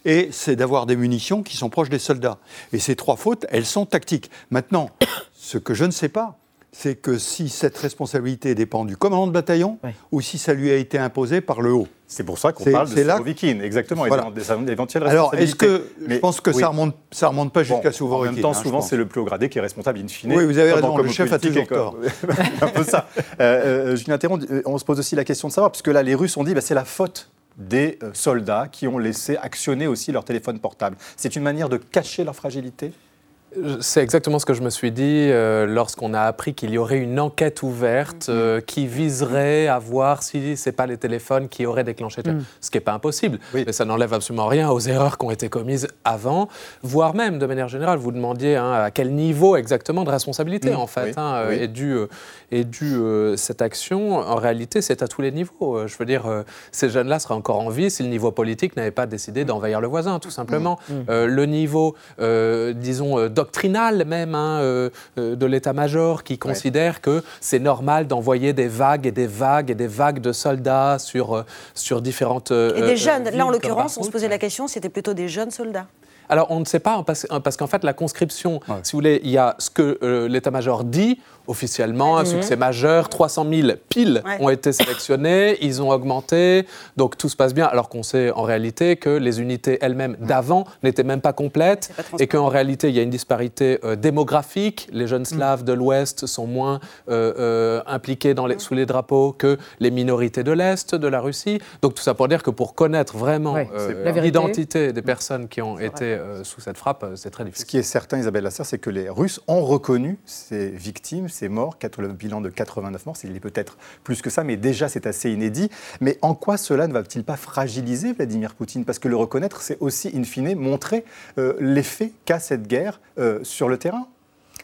[SPEAKER 16] et c'est d'avoir des munitions qui sont proches des soldats. Et ces trois fautes, elles sont tactiques. Maintenant, ce que je ne sais pas, c'est que si cette responsabilité dépend du commandant de bataillon, ou si ça lui a été imposé par le haut.
[SPEAKER 11] C'est pour ça qu'on parle de
[SPEAKER 16] là-
[SPEAKER 11] Sourovikine, exactement,
[SPEAKER 16] Voilà. Alors, est-ce que je pense que
[SPEAKER 11] oui.
[SPEAKER 16] ça remonte, ça remonte pas jusqu'à
[SPEAKER 11] Bon,
[SPEAKER 16] Sourovikine
[SPEAKER 11] En même temps,
[SPEAKER 16] hein, je
[SPEAKER 11] souvent, c'est le plus haut gradé qui est responsable in fine.
[SPEAKER 16] Oui, vous avez
[SPEAKER 11] Comme
[SPEAKER 16] raison, le chef a toujours
[SPEAKER 11] comme- un peu ça. Euh, euh, Julien Théron, euh, on se pose aussi la question de savoir, puisque là, les Russes ont dit bah, c'est la faute des euh, soldats qui ont laissé actionner aussi leur téléphone portable. C'est une manière de cacher leur fragilité?
[SPEAKER 17] C'est exactement ce que je me suis dit euh, lorsqu'on a appris qu'il y aurait une enquête ouverte euh, qui viserait à voir si ce n'est pas les téléphones qui auraient déclenché.
[SPEAKER 16] Mm.
[SPEAKER 17] Ce qui n'est pas impossible, mais ça n'enlève absolument rien aux erreurs qui ont été commises avant, voire même de manière générale. Vous demandiez hein, à quel niveau exactement de responsabilité
[SPEAKER 16] Mm.
[SPEAKER 17] en fait
[SPEAKER 16] Oui,
[SPEAKER 17] hein,
[SPEAKER 16] oui.
[SPEAKER 17] est due euh, est due, euh, cette action. En réalité, c'est à tous les niveaux. Je veux dire, euh, ces jeunes-là seraient encore en vie si le niveau politique n'avait pas décidé d'envahir le voisin, tout simplement.
[SPEAKER 16] Mm.
[SPEAKER 17] Euh, le niveau, euh, disons, même hein, euh, euh, de l'état-major qui considère que c'est normal d'envoyer des vagues et des vagues et des vagues de soldats sur, euh, sur différentes.
[SPEAKER 18] Et des jeunes,
[SPEAKER 17] villes
[SPEAKER 18] là en l'occurrence, on se posait la question, c'était plutôt des jeunes soldats.
[SPEAKER 17] Alors, on ne sait pas, hein, parce, parce qu'en fait, la conscription, si vous voulez, il y a ce que euh, l'état-major dit officiellement, un
[SPEAKER 18] Mhm.
[SPEAKER 17] succès majeur, 300 000 piles
[SPEAKER 18] Ouais.
[SPEAKER 17] ont été sélectionnés, ils ont augmenté, donc tout se passe bien, alors qu'on sait en réalité que les unités elles-mêmes d'avant n'étaient même pas complètes, et qu'en réalité, il y a une disparité euh, démographique, les jeunes slaves de l'Ouest sont moins euh, euh, impliqués dans les- sous les drapeaux que les minorités de l'Est, de la Russie, donc tout ça pour dire que pour connaître vraiment
[SPEAKER 11] Ouais,
[SPEAKER 17] euh, l'identité des personnes qui ont été euh, sous cette frappe, c'est très difficile.
[SPEAKER 11] Ce qui est certain, Isabelle Lasserre, c'est que les Russes ont reconnu ces victimes, ces morts, le bilan de 89 morts, il est peut-être plus que ça, mais déjà c'est assez inédit. Mais en quoi cela ne va-t-il pas fragiliser Vladimir Poutine? Parce que le reconnaître, c'est aussi, in fine, montrer euh, l'effet qu'a cette guerre euh, sur le terrain.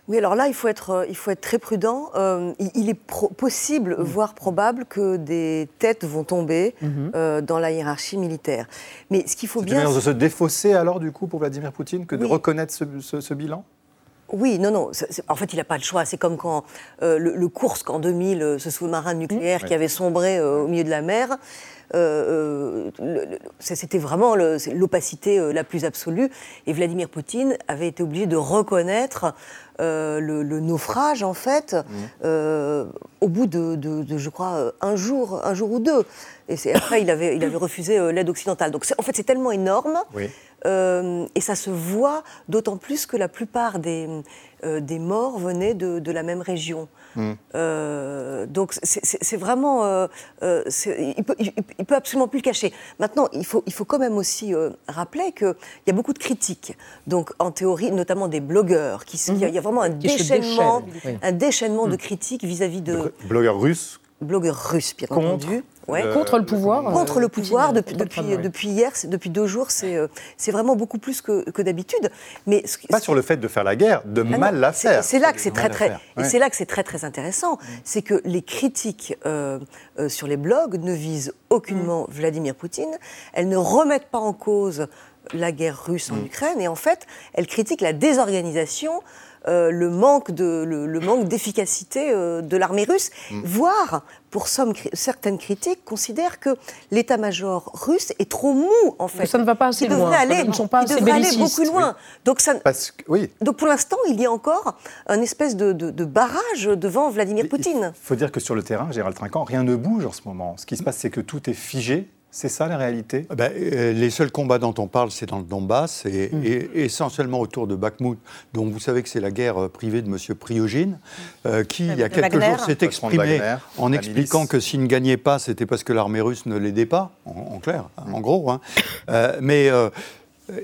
[SPEAKER 19] Oui, alors là, il faut être, euh, il faut être très prudent. Euh, il, est pro- possible, voire probable, que des têtes vont tomber euh, dans la hiérarchie militaire. Mais ce qu'il faut bien...
[SPEAKER 11] manière de se défausser alors, du coup, pour Vladimir Poutine, que de reconnaître ce, ce- ce bilan?
[SPEAKER 19] Oui, non, non. en fait, il n'a pas le choix. C'est comme quand euh, le, le Kursk en 2000, euh, ce sous-marin nucléaire
[SPEAKER 11] Ouais.
[SPEAKER 19] qui avait sombré euh, au milieu de la mer. Euh, euh, C'était vraiment l'opacité euh, la plus absolue. Et Vladimir Poutine avait été obligé de reconnaître euh, le, le naufrage, en fait, euh, au bout de, de- de, je crois, un jour, un jour ou deux. Et après, il avait, il avait refusé l'aide occidentale. Donc, en fait, c'est tellement énorme.
[SPEAKER 11] Oui.
[SPEAKER 19] Euh, et ça se voit d'autant plus que la plupart des, euh, des morts venaient de, de la même région.
[SPEAKER 11] Hmm.
[SPEAKER 19] Euh, donc c'est- vraiment, euh, euh, il, peut, il, il peut absolument plus le cacher. Maintenant, il faut, il faut quand même aussi euh, rappeler qu'il y a beaucoup de critiques. Donc en théorie, notamment des blogueurs, qui, il y a- il y a vraiment un
[SPEAKER 1] Qui
[SPEAKER 19] déchaînement,
[SPEAKER 1] oui.
[SPEAKER 19] un déchaînement de critiques vis-à-vis de
[SPEAKER 11] Blogueur russe
[SPEAKER 19] blogueurs russes, bien
[SPEAKER 11] Contre
[SPEAKER 19] entendu. Ouais.
[SPEAKER 11] le- Contre le pouvoir,
[SPEAKER 19] Contre
[SPEAKER 1] euh,
[SPEAKER 19] le pouvoir.
[SPEAKER 1] Poutine,
[SPEAKER 19] Depuis, depuis,
[SPEAKER 1] Trump, ouais.
[SPEAKER 19] depuis hier, depuis deux jours, c'est euh, c'est vraiment beaucoup plus que, que d'habitude. Mais ce,
[SPEAKER 11] Pas sur le fait de faire la guerre, de
[SPEAKER 19] ah non,
[SPEAKER 11] mal la faire.
[SPEAKER 19] C'est là que c'est très très,
[SPEAKER 11] Ouais.
[SPEAKER 19] c'est là que c'est très très intéressant, c'est que les critiques euh, euh, sur les blogs ne visent aucunement
[SPEAKER 11] Mm.
[SPEAKER 19] Vladimir Poutine. Elles ne remettent pas en cause la guerre russe en
[SPEAKER 11] Mm.
[SPEAKER 19] Ukraine, et en fait, elles critiquent la désorganisation. Euh, le manque de le, le manque d'efficacité euh, de l'armée russe,
[SPEAKER 11] Mm.
[SPEAKER 19] voire pour somme- certaines critiques considèrent que l'état-major russe est trop mou en fait.
[SPEAKER 1] ça ne va pas assez
[SPEAKER 19] Il devrait
[SPEAKER 1] loin.
[SPEAKER 19] aller,
[SPEAKER 1] Ils ne sont pas
[SPEAKER 19] il
[SPEAKER 1] assez
[SPEAKER 19] devrait aller beaucoup loin.
[SPEAKER 1] Oui.
[SPEAKER 19] Donc ça,
[SPEAKER 11] Parce que, oui,
[SPEAKER 19] donc pour l'instant, il y a encore un espèce de, de- de barrage devant Vladimir Poutine.
[SPEAKER 11] il faut dire que sur le terrain, Gérald Trinquant, rien ne bouge en ce moment. Ce qui se passe, c'est que tout est figé. C'est ça la réalité?
[SPEAKER 16] Ah ben, euh, les seuls combats dont on parle, c'est dans le Donbass et,
[SPEAKER 11] Mm.
[SPEAKER 16] et essentiellement autour de Bakhmut, dont vous savez que c'est la guerre euh, privée de M. Priogine, euh, qui, il y a quelques
[SPEAKER 11] Wagner.
[SPEAKER 16] jours, s'est exprimé
[SPEAKER 11] Wagner,
[SPEAKER 16] en expliquant
[SPEAKER 11] milice.
[SPEAKER 16] que s'il ne gagnait pas, c'était parce que l'armée russe ne l'aidait pas, en, en clair, en gros. hein. Euh, mais.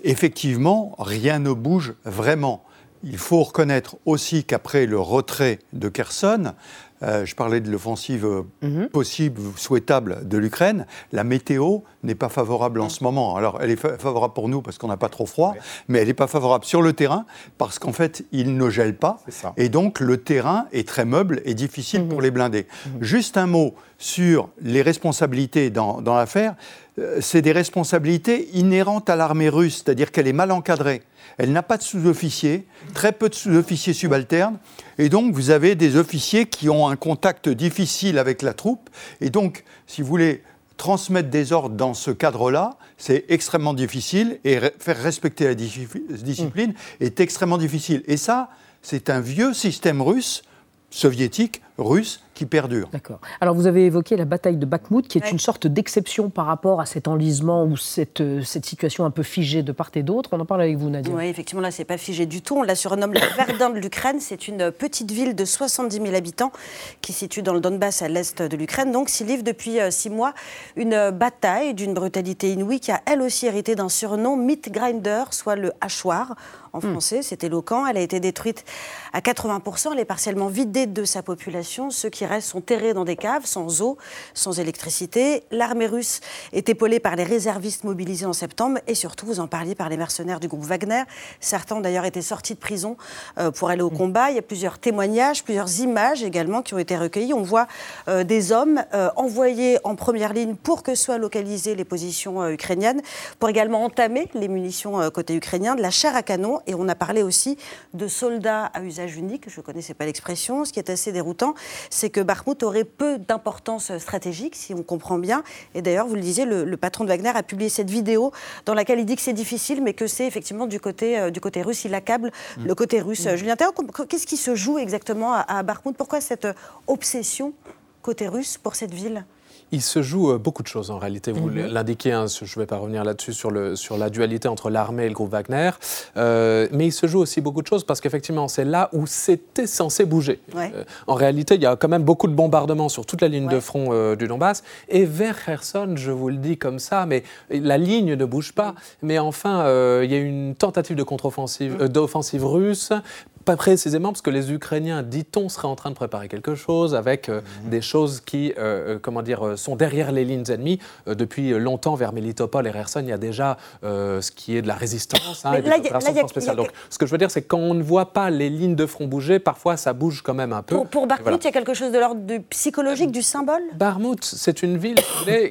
[SPEAKER 16] effectivement, rien ne bouge vraiment. Il faut reconnaître aussi qu'après le retrait de Kherson, euh, je parlais de l'offensive euh,
[SPEAKER 1] Mhm.
[SPEAKER 16] possible, souhaitable de l'Ukraine. La météo n'est pas favorable en ce moment. Alors, elle est fa- favorable pour nous parce qu'on n'a pas trop froid, mais elle n'est pas favorable sur le terrain parce qu'en fait, il ne gèle pas. Et donc, le terrain est très meuble et difficile pour les blindés. Juste un mot sur les responsabilités dans, dans l'affaire. Euh, C'est des responsabilités inhérentes à l'armée russe, c'est-à-dire qu'elle est mal encadrée. Elle n'a pas de sous-officiers, très peu de sous-officiers subalternes, et donc vous avez des officiers qui ont un contact difficile avec la troupe, et donc, si vous voulez transmettre des ordres dans ce cadre-là, c'est extrêmement difficile, et re- faire respecter la dis- discipline est extrêmement difficile. Et ça, c'est un vieux système russe, soviétique, russe, qui perdure.
[SPEAKER 1] D'accord. Alors vous avez évoqué la bataille de Bakhmout, qui est une sorte d'exception par rapport à cet enlisement ou cette, euh, cette situation un peu figée de part et d'autre. On en parle avec vous, Nadia.
[SPEAKER 3] Oui, effectivement, là, c'est pas figé du tout. On la surnomme le Verdun de l'Ukraine. C'est une petite ville de 70 000 habitants qui se situe dans le Donbass, à l'est de l'Ukraine. Donc, s'y livre depuis euh, six mois une bataille d'une brutalité inouïe qui a elle aussi hérité d'un surnom, Meat Grinder, soit le hachoir en français. C'est éloquent. Elle a été détruite à 80%. Elle est partiellement vidée de sa population. Ceux qui restent sont terrés dans des caves, sans eau, sans électricité. L'armée russe est épaulée par les réservistes mobilisés en septembre et surtout, vous en parliez, par les mercenaires du groupe Wagner. Certains ont d'ailleurs été sortis de prison euh, pour aller au combat. Il y a plusieurs témoignages, plusieurs images également qui ont été recueillies. On voit euh, des hommes euh, envoyés en première ligne pour que soient localisées les positions ukrainiennes, pour également entamer les munitions côté ukrainien, de la chair à canon. Et on a parlé aussi de soldats à usage unique. Je ne connaissais pas l'expression. Ce qui est assez déroutant, c'est que Bakhmut aurait peu d'importance stratégique, si on comprend bien. Et d'ailleurs, vous le disiez, le, le patron de Wagner a publié cette vidéo dans laquelle il dit que c'est difficile, mais que c'est effectivement du côté, euh, du côté russe. Il accable
[SPEAKER 17] Mm.
[SPEAKER 3] le côté russe.
[SPEAKER 17] Mm.
[SPEAKER 3] Julien qu'est-ce qui se joue exactement à, à Bakhmut? Pourquoi cette obsession côté russe pour cette ville?
[SPEAKER 17] Il se joue euh, beaucoup de choses en réalité. Vous
[SPEAKER 3] Mhm.
[SPEAKER 17] l'indiquez, hein, je ne vais pas revenir là-dessus sur, le, sur la dualité entre l'armée et le groupe Wagner. Euh, mais il se joue aussi beaucoup de choses parce qu'effectivement, c'est là où c'était censé bouger.
[SPEAKER 3] Ouais.
[SPEAKER 17] Euh, en réalité, il y a quand même beaucoup de bombardements sur toute la ligne de front euh, du Donbass. Et vers Kherson, je vous le dis comme ça, mais la ligne ne bouge pas. Mais enfin, il y a une tentative de contre-offensive, euh, d'offensive russe. Pas précisément parce que les Ukrainiens, dit-on, seraient en train de préparer quelque chose avec euh, des choses qui, euh, euh, comment dire, sont derrière les lignes ennemies. Euh, depuis longtemps, vers Melitopol et Kherson, il y a déjà ce qui est de la résistance hein, et des
[SPEAKER 3] là,
[SPEAKER 17] opérations
[SPEAKER 3] là, a-
[SPEAKER 17] spéciales.
[SPEAKER 3] a-
[SPEAKER 17] Donc, ce que je veux dire, c'est que quand on ne voit pas les lignes de front bouger, parfois ça bouge quand même un peu.
[SPEAKER 3] Pour, pour
[SPEAKER 17] Voilà.
[SPEAKER 3] il y a quelque chose de l'ordre du psychologique, du symbole?
[SPEAKER 17] Barmouth, c'est une ville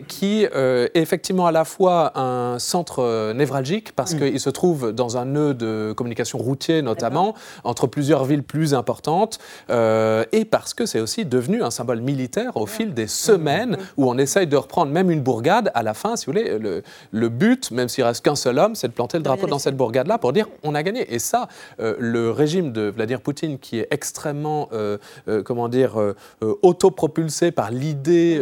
[SPEAKER 17] qui est effectivement à la fois un centre névralgique, parce
[SPEAKER 3] Mm.
[SPEAKER 17] qu'il se trouve dans un nœud de communication routier notamment, entre plusieurs villes plus importantes, euh, et parce que c'est aussi devenu un symbole militaire au fil des semaines, où on essaye de reprendre même une bourgade. À la fin, si vous voulez, le, le but, même s'il reste qu'un seul homme, c'est de planter le drapeau dans cette bourgade-là pour dire on a gagné. Et ça, euh, le régime de Vladimir Poutine, qui est extrêmement, euh, comment dire, autopropulsé par l'idée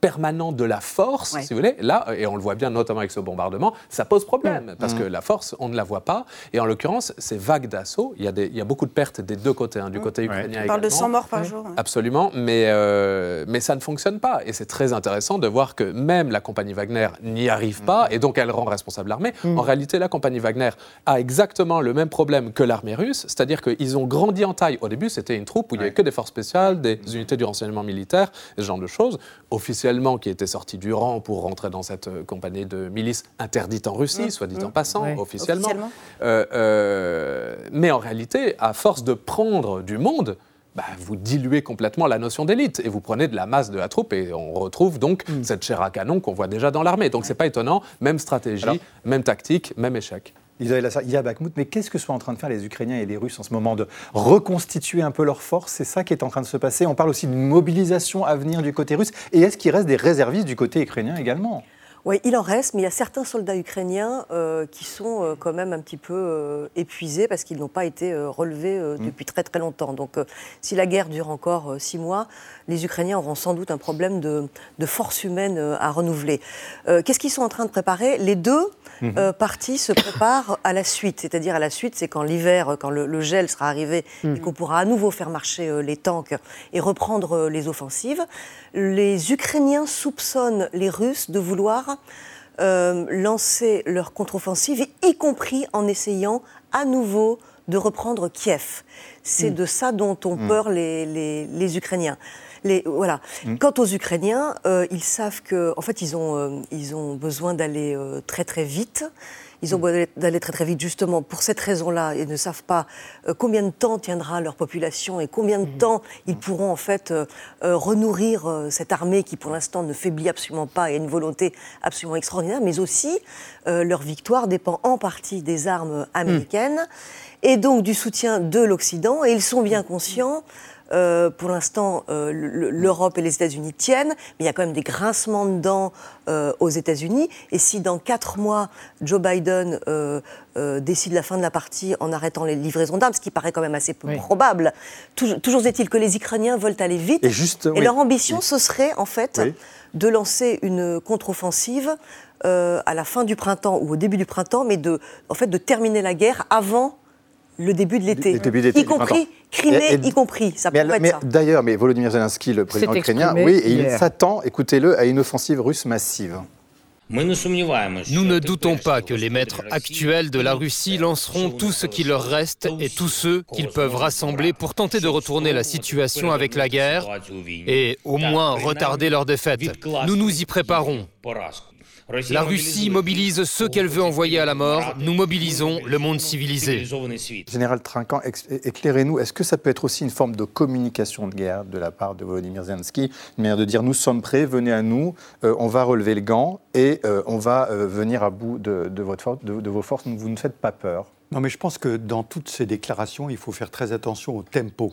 [SPEAKER 17] permanente de la force, si vous voulez, là, et on le voit bien notamment avec ce bombardement, ça pose problème, parce
[SPEAKER 3] Mm.
[SPEAKER 17] que la force, on ne la voit pas. Et en l'occurrence, ces vagues d'assaut, il y, y a beaucoup de pertes des deux côtés, hein, du côté ukrainien
[SPEAKER 3] On parle de
[SPEAKER 17] également.
[SPEAKER 3] 100 morts par jour. hein.
[SPEAKER 17] Absolument, mais, euh, mais ça ne fonctionne pas. Et c'est très intéressant de voir que même la compagnie Wagner n'y arrive pas, et donc elle rend responsable l'armée.
[SPEAKER 3] Mm.
[SPEAKER 17] En réalité, la compagnie Wagner a exactement le même problème que l'armée russe, c'est-à-dire qu'ils ont grandi en taille. Au début, c'était une troupe où il n'y avait que des forces spéciales, des unités du renseignement militaire, ce genre de choses, officiellement qui étaient sortis du rang pour rentrer dans cette euh, compagnie de milices interdite en Russie, soit dit en passant,
[SPEAKER 3] Ouais.
[SPEAKER 17] officiellement.
[SPEAKER 3] Officiellement.
[SPEAKER 17] Euh, euh, mais en réalité, à force de prendre du monde, bah, vous diluez complètement la notion d'élite et vous prenez de la masse de la troupe et on retrouve donc cette chair à canon qu'on voit déjà dans l'armée. Donc c'est pas étonnant, même stratégie, même tactique, même échec.
[SPEAKER 11] Il y a Bakhmut, mais qu'est-ce que sont en train de faire les Ukrainiens et les Russes en ce moment De reconstituer un peu leurs forces? C'est ça qui est en train de se passer. On parle aussi d'une mobilisation à venir du côté russe. Et est-ce qu'il reste des réservistes du côté ukrainien également?
[SPEAKER 19] Oui, il en reste, mais il y a certains soldats ukrainiens euh, qui sont euh, quand même un petit peu euh, épuisés parce qu'ils n'ont pas été relevés euh, depuis très très longtemps. Donc si la guerre dure encore six mois, les Ukrainiens auront sans doute un problème de, de force humaine à renouveler. Qu'est-ce qu'ils sont en train de préparer? Les deux
[SPEAKER 20] Mhm.
[SPEAKER 19] euh, parties se préparent à la suite, c'est-à-dire à la suite, c'est quand l'hiver, quand le, le gel sera arrivé et qu'on pourra à nouveau faire marcher les tanks et reprendre les offensives. Les Ukrainiens soupçonnent les Russes de vouloir euh, lancer leur contre-offensive, y compris en essayant à nouveau de reprendre Kiev. C'est
[SPEAKER 18] Mm.
[SPEAKER 19] de ça dont ont
[SPEAKER 18] Mm.
[SPEAKER 19] peur les, les- les Ukrainiens. Les, voilà.
[SPEAKER 18] Mm.
[SPEAKER 19] Quant aux Ukrainiens, euh, ils savent que, en fait, ils ont, euh, ils ont besoin d'aller euh, très très vite. Ils ont besoin d'aller très très vite justement pour cette raison-là. Ils ne savent pas euh, combien de temps tiendra leur population et combien de temps ils pourront en fait euh, euh, renourrir cette armée qui pour l'instant ne faiblit absolument pas et a une volonté absolument extraordinaire. Mais aussi leur victoire dépend en partie des armes américaines et donc du soutien de l'Occident. Et ils sont bien conscients. Euh, pour l'instant, euh, le- l'Europe et les États-Unis tiennent, mais il y a quand même des grincements de dents euh, aux États-Unis. Et si dans quatre mois, Joe Biden euh, euh, décide la fin de la partie en arrêtant les livraisons d'armes, ce qui paraît quand même assez peu probable, toujours, toujours est-il que les Ukrainiens veulent aller vite.
[SPEAKER 11] Et juste, oui.
[SPEAKER 19] leur ambition, ce serait en fait
[SPEAKER 11] Oui.
[SPEAKER 19] de lancer une contre-offensive euh, à la fin du printemps ou au début du printemps, mais de, en fait, de terminer la guerre avant le début de l'été. Y compris Crimée, y compris. Ça
[SPEAKER 11] Mais,
[SPEAKER 19] pourrait
[SPEAKER 11] mais
[SPEAKER 19] être ça.
[SPEAKER 11] d'ailleurs, mais Volodymyr Zelensky, le président ukrainien, oui, et il s'attend, écoutez-le, à une offensive russe massive.
[SPEAKER 6] Nous ne doutons pas que les maîtres actuels de la Russie lanceront tout ce qui leur reste et tous ceux qu'ils peuvent rassembler pour tenter de retourner la situation avec la guerre et au moins retarder leur défaite. Nous nous y préparons. La Russie mobilise ceux qu'elle veut envoyer à la mort, nous mobilisons le monde civilisé.
[SPEAKER 11] Général Trinquant, éclairez-nous, est-ce que ça peut être aussi une forme de communication de guerre de la part de Volodymyr Zelensky? Une manière de dire nous sommes prêts, venez à nous, euh, on va relever le gant et euh, on va euh, venir à bout de, de votre for- de- de vos forces, vous ne faites pas peur.
[SPEAKER 16] Non, mais je pense que dans toutes ces déclarations, il faut faire très attention au tempo.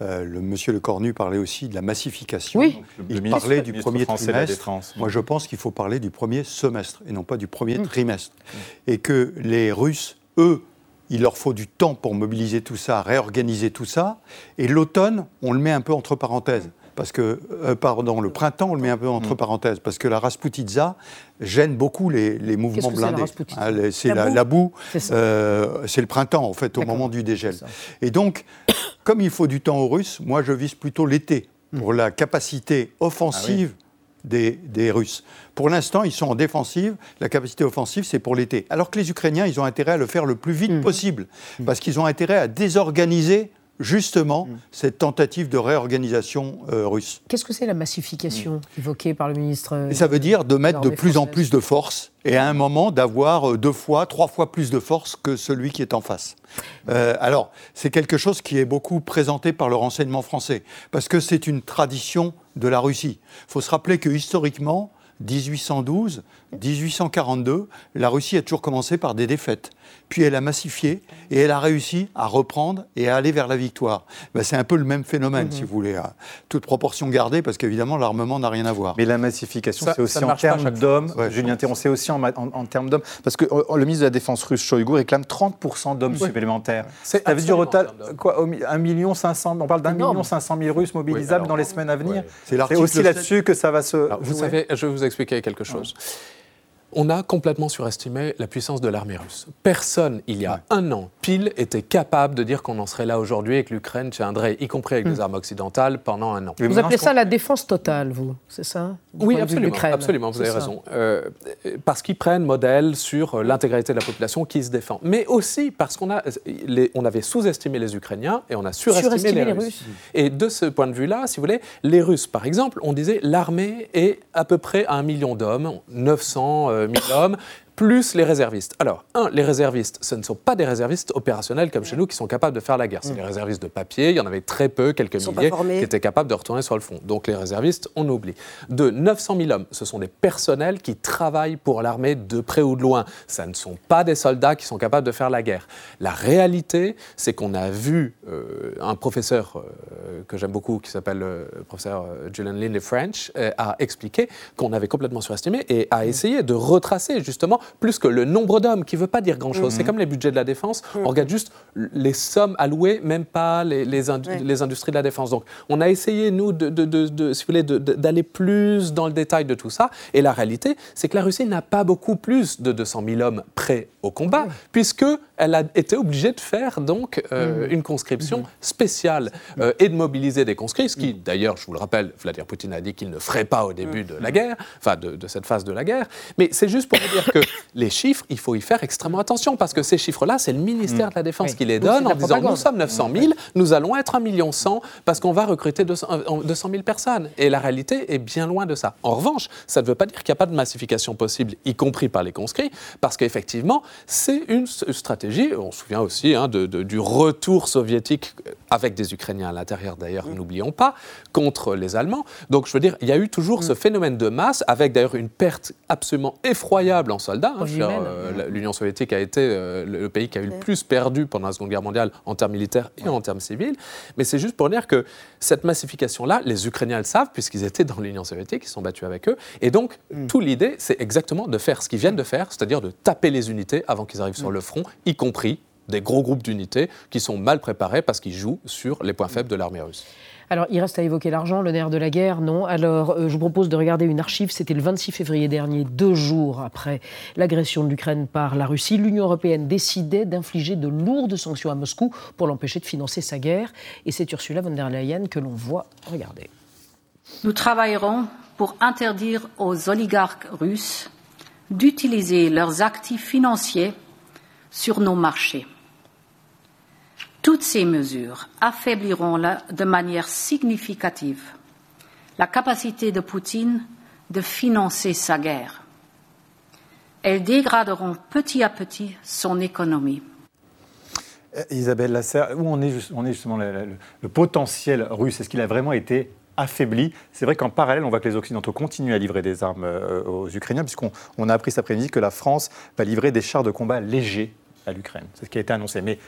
[SPEAKER 16] Euh, le monsieur Le Cornu parlait aussi de la massification.
[SPEAKER 11] Oui. Le
[SPEAKER 16] Il parlait du premier trimestre. Moi, je pense qu'il faut parler du premier semestre et non pas du premier trimestre. Et que les Russes, eux, il leur faut du temps pour mobiliser tout ça, réorganiser tout ça. Et l'automne, on le met un peu entre parenthèses. Parce que, euh, pardon, le printemps, on le met un peu entre parenthèses. Parce que la Rasputitsa gêne beaucoup les, les mouvements blindés. Ah, C'est
[SPEAKER 1] La
[SPEAKER 16] la,
[SPEAKER 1] boue
[SPEAKER 16] la boue.
[SPEAKER 1] C'est.
[SPEAKER 16] Euh, le printemps, en fait, au moment du dégel. Et donc, comme il faut du temps aux Russes, moi, je vise plutôt l'été pour la capacité offensive des, des Russes. Pour l'instant, ils sont en défensive. La capacité offensive, c'est pour l'été. Alors que les Ukrainiens, ils ont intérêt à le faire le plus vite possible, parce qu'ils ont intérêt à désorganiser justement cette tentative de réorganisation euh, russe.
[SPEAKER 1] Qu'est-ce que c'est la massification évoquée par le ministre
[SPEAKER 16] Et ça veut dire de mettre de plus en plus de force et à un moment d'avoir euh, deux fois, trois fois plus de force que celui qui est en face. Euh, alors, c'est quelque chose qui est beaucoup présenté par le renseignement français, parce que c'est une tradition de la Russie. Il faut se rappeler que historiquement, 1812, 1842, la Russie a toujours commencé par des défaites. Puis elle a massifié et elle a réussi à reprendre et à aller vers la victoire. Ben, c'est un peu le même phénomène,
[SPEAKER 11] Mhm.
[SPEAKER 16] si vous voulez, à toute proportion gardée, parce qu'évidemment, l'armement n'a rien à voir.
[SPEAKER 11] Mais la massification, c'est aussi en termes d'hommes. Julien Théron, c'est aussi en, termes d'hommes. Parce que euh, le ministre de la Défense russe, Shoigu, réclame 30% d'hommes
[SPEAKER 16] Oui.
[SPEAKER 11] supplémentaires.
[SPEAKER 16] C'est
[SPEAKER 11] Ça veut dire au total, quoi, au mi- 1 million 500 on parle d'un million 500 000 Russes mobilisables
[SPEAKER 17] alors,
[SPEAKER 11] dans les semaines à venir.
[SPEAKER 16] C'est
[SPEAKER 11] aussi
[SPEAKER 16] 7.
[SPEAKER 11] là-dessus que ça va se.
[SPEAKER 17] Alors, vous savez, je vais vous expliquer quelque chose. On a complètement surestimé la puissance de l'armée russe. Personne, il y a un an pile, était capable de dire qu'on en serait là aujourd'hui et que l'Ukraine tiendrait, y compris avec des armes occidentales, pendant un an.
[SPEAKER 1] Vous appelez ça la défense totale, vous, c'est ça
[SPEAKER 17] Oui, absolument, absolument, vous avez
[SPEAKER 1] ça.
[SPEAKER 17] raison. Euh, parce qu'ils prennent modèle sur euh, l'intégralité de la population qui se défend. Mais aussi parce qu'on a, les- on avait sous-estimé les Ukrainiens et on a surestimé,
[SPEAKER 1] Surestimé
[SPEAKER 17] les,
[SPEAKER 1] les
[SPEAKER 17] Russes.
[SPEAKER 1] Russes.
[SPEAKER 17] Et de ce point de vue-là, si vous voulez, les Russes, par exemple, on disait l'armée est à peu près à un million d'hommes, 900 euh, 000 hommes, plus les réservistes. Alors, un, les réservistes, ce ne sont pas des réservistes opérationnels comme chez nous qui sont capables de faire la guerre. C'est les réservistes de papier, il y en avait très peu, quelques milliers, qui étaient capables de retourner sur le front. Donc les réservistes, on oublie. De 900 000 hommes, ce sont des personnels qui travaillent pour l'armée de près ou de loin. Ça ne sont pas des soldats qui sont capables de faire la guerre. La réalité, c'est qu'on a vu euh, un professeur euh, que j'aime beaucoup, qui s'appelle euh, le professeur euh, Julian Lindley French, a expliqué qu'on avait complètement surestimé et a essayé de retracer justement plus que le nombre d'hommes, qui ne veut pas dire grand-chose.
[SPEAKER 19] Mhm.
[SPEAKER 17] C'est comme les budgets de la défense, on regarde juste les sommes allouées, même pas les, les, indu- les industries de la défense. Donc on a essayé, nous, de, de- de- de- si vous voulez, d'aller plus dans le détail de tout ça. Et la réalité, c'est que la Russie n'a pas beaucoup plus de 200 000 hommes prêts au combat, puisque elle a été obligée de faire donc euh, une conscription spéciale euh, et de mobiliser des conscrits, ce qui, d'ailleurs, je vous le rappelle, Vladimir Poutine a dit qu'il ne ferait pas au début de la guerre, enfin de, de cette phase de la guerre. Mais c'est juste pour vous dire que les chiffres, il faut y faire extrêmement attention, parce que ces chiffres-là, c'est le ministère de la Défense
[SPEAKER 1] Oui.
[SPEAKER 17] qui les donne en disant nous sommes 900 000, nous allons être 1 million 100 parce qu'on va recruter 200, euh, 200 000 personnes. Et la réalité est bien loin de ça. En revanche, ça ne veut pas dire qu'il n'y a pas de massification possible, y compris par les conscrits, parce qu'effectivement, c'est une stratégie. On se souvient aussi hein, de- de- du retour soviétique avec des Ukrainiens à l'intérieur, d'ailleurs, n'oublions pas, contre les Allemands. Donc, je veux dire, il y a eu toujours ce phénomène de masse, avec d'ailleurs une perte absolument effroyable en soldats. hein. Euh, L'Union soviétique a été euh, le pays qui a eu le plus perdu pendant la Seconde Guerre mondiale en termes militaires et en termes civils. Mais c'est juste pour dire que cette massification-là, les Ukrainiens le savent, puisqu'ils étaient dans l'Union soviétique, ils sont battus avec eux. Et donc, toute l'idée, c'est exactement de faire ce qu'ils viennent de faire, c'est-à-dire de taper les unités avant qu'ils arrivent sur le front, y compris des gros groupes d'unités qui sont mal préparés parce qu'ils jouent sur les points faibles de l'armée russe.
[SPEAKER 1] Alors, il reste à évoquer l'argent, le nerf de la guerre, non Alors, euh, je vous propose de regarder une archive. C'était le 26 février dernier, deux jours après l'agression de l'Ukraine par la Russie. L'Union européenne décidait d'infliger de lourdes sanctions à Moscou pour l'empêcher de financer sa guerre. Et c'est Ursula von der Leyen que l'on voit. Regardez.
[SPEAKER 21] Nous travaillerons pour interdire aux oligarques russes d'utiliser leurs actifs financiers sur nos marchés. Toutes ces mesures affaibliront de manière significative la capacité de Poutine de financer sa guerre. Elles dégraderont petit à petit son économie.
[SPEAKER 11] Euh, Isabelle Lasserre, où on est, justement le, potentiel russe? Est-ce qu'il a vraiment été affaibli? C'est vrai qu'en parallèle, on voit que les Occidentaux continuent à livrer des armes euh, aux Ukrainiens, puisqu'on on a appris cet après-midi que la France va livrer des chars de combat légers à l'Ukraine. C'est ce qui a été annoncé. Mais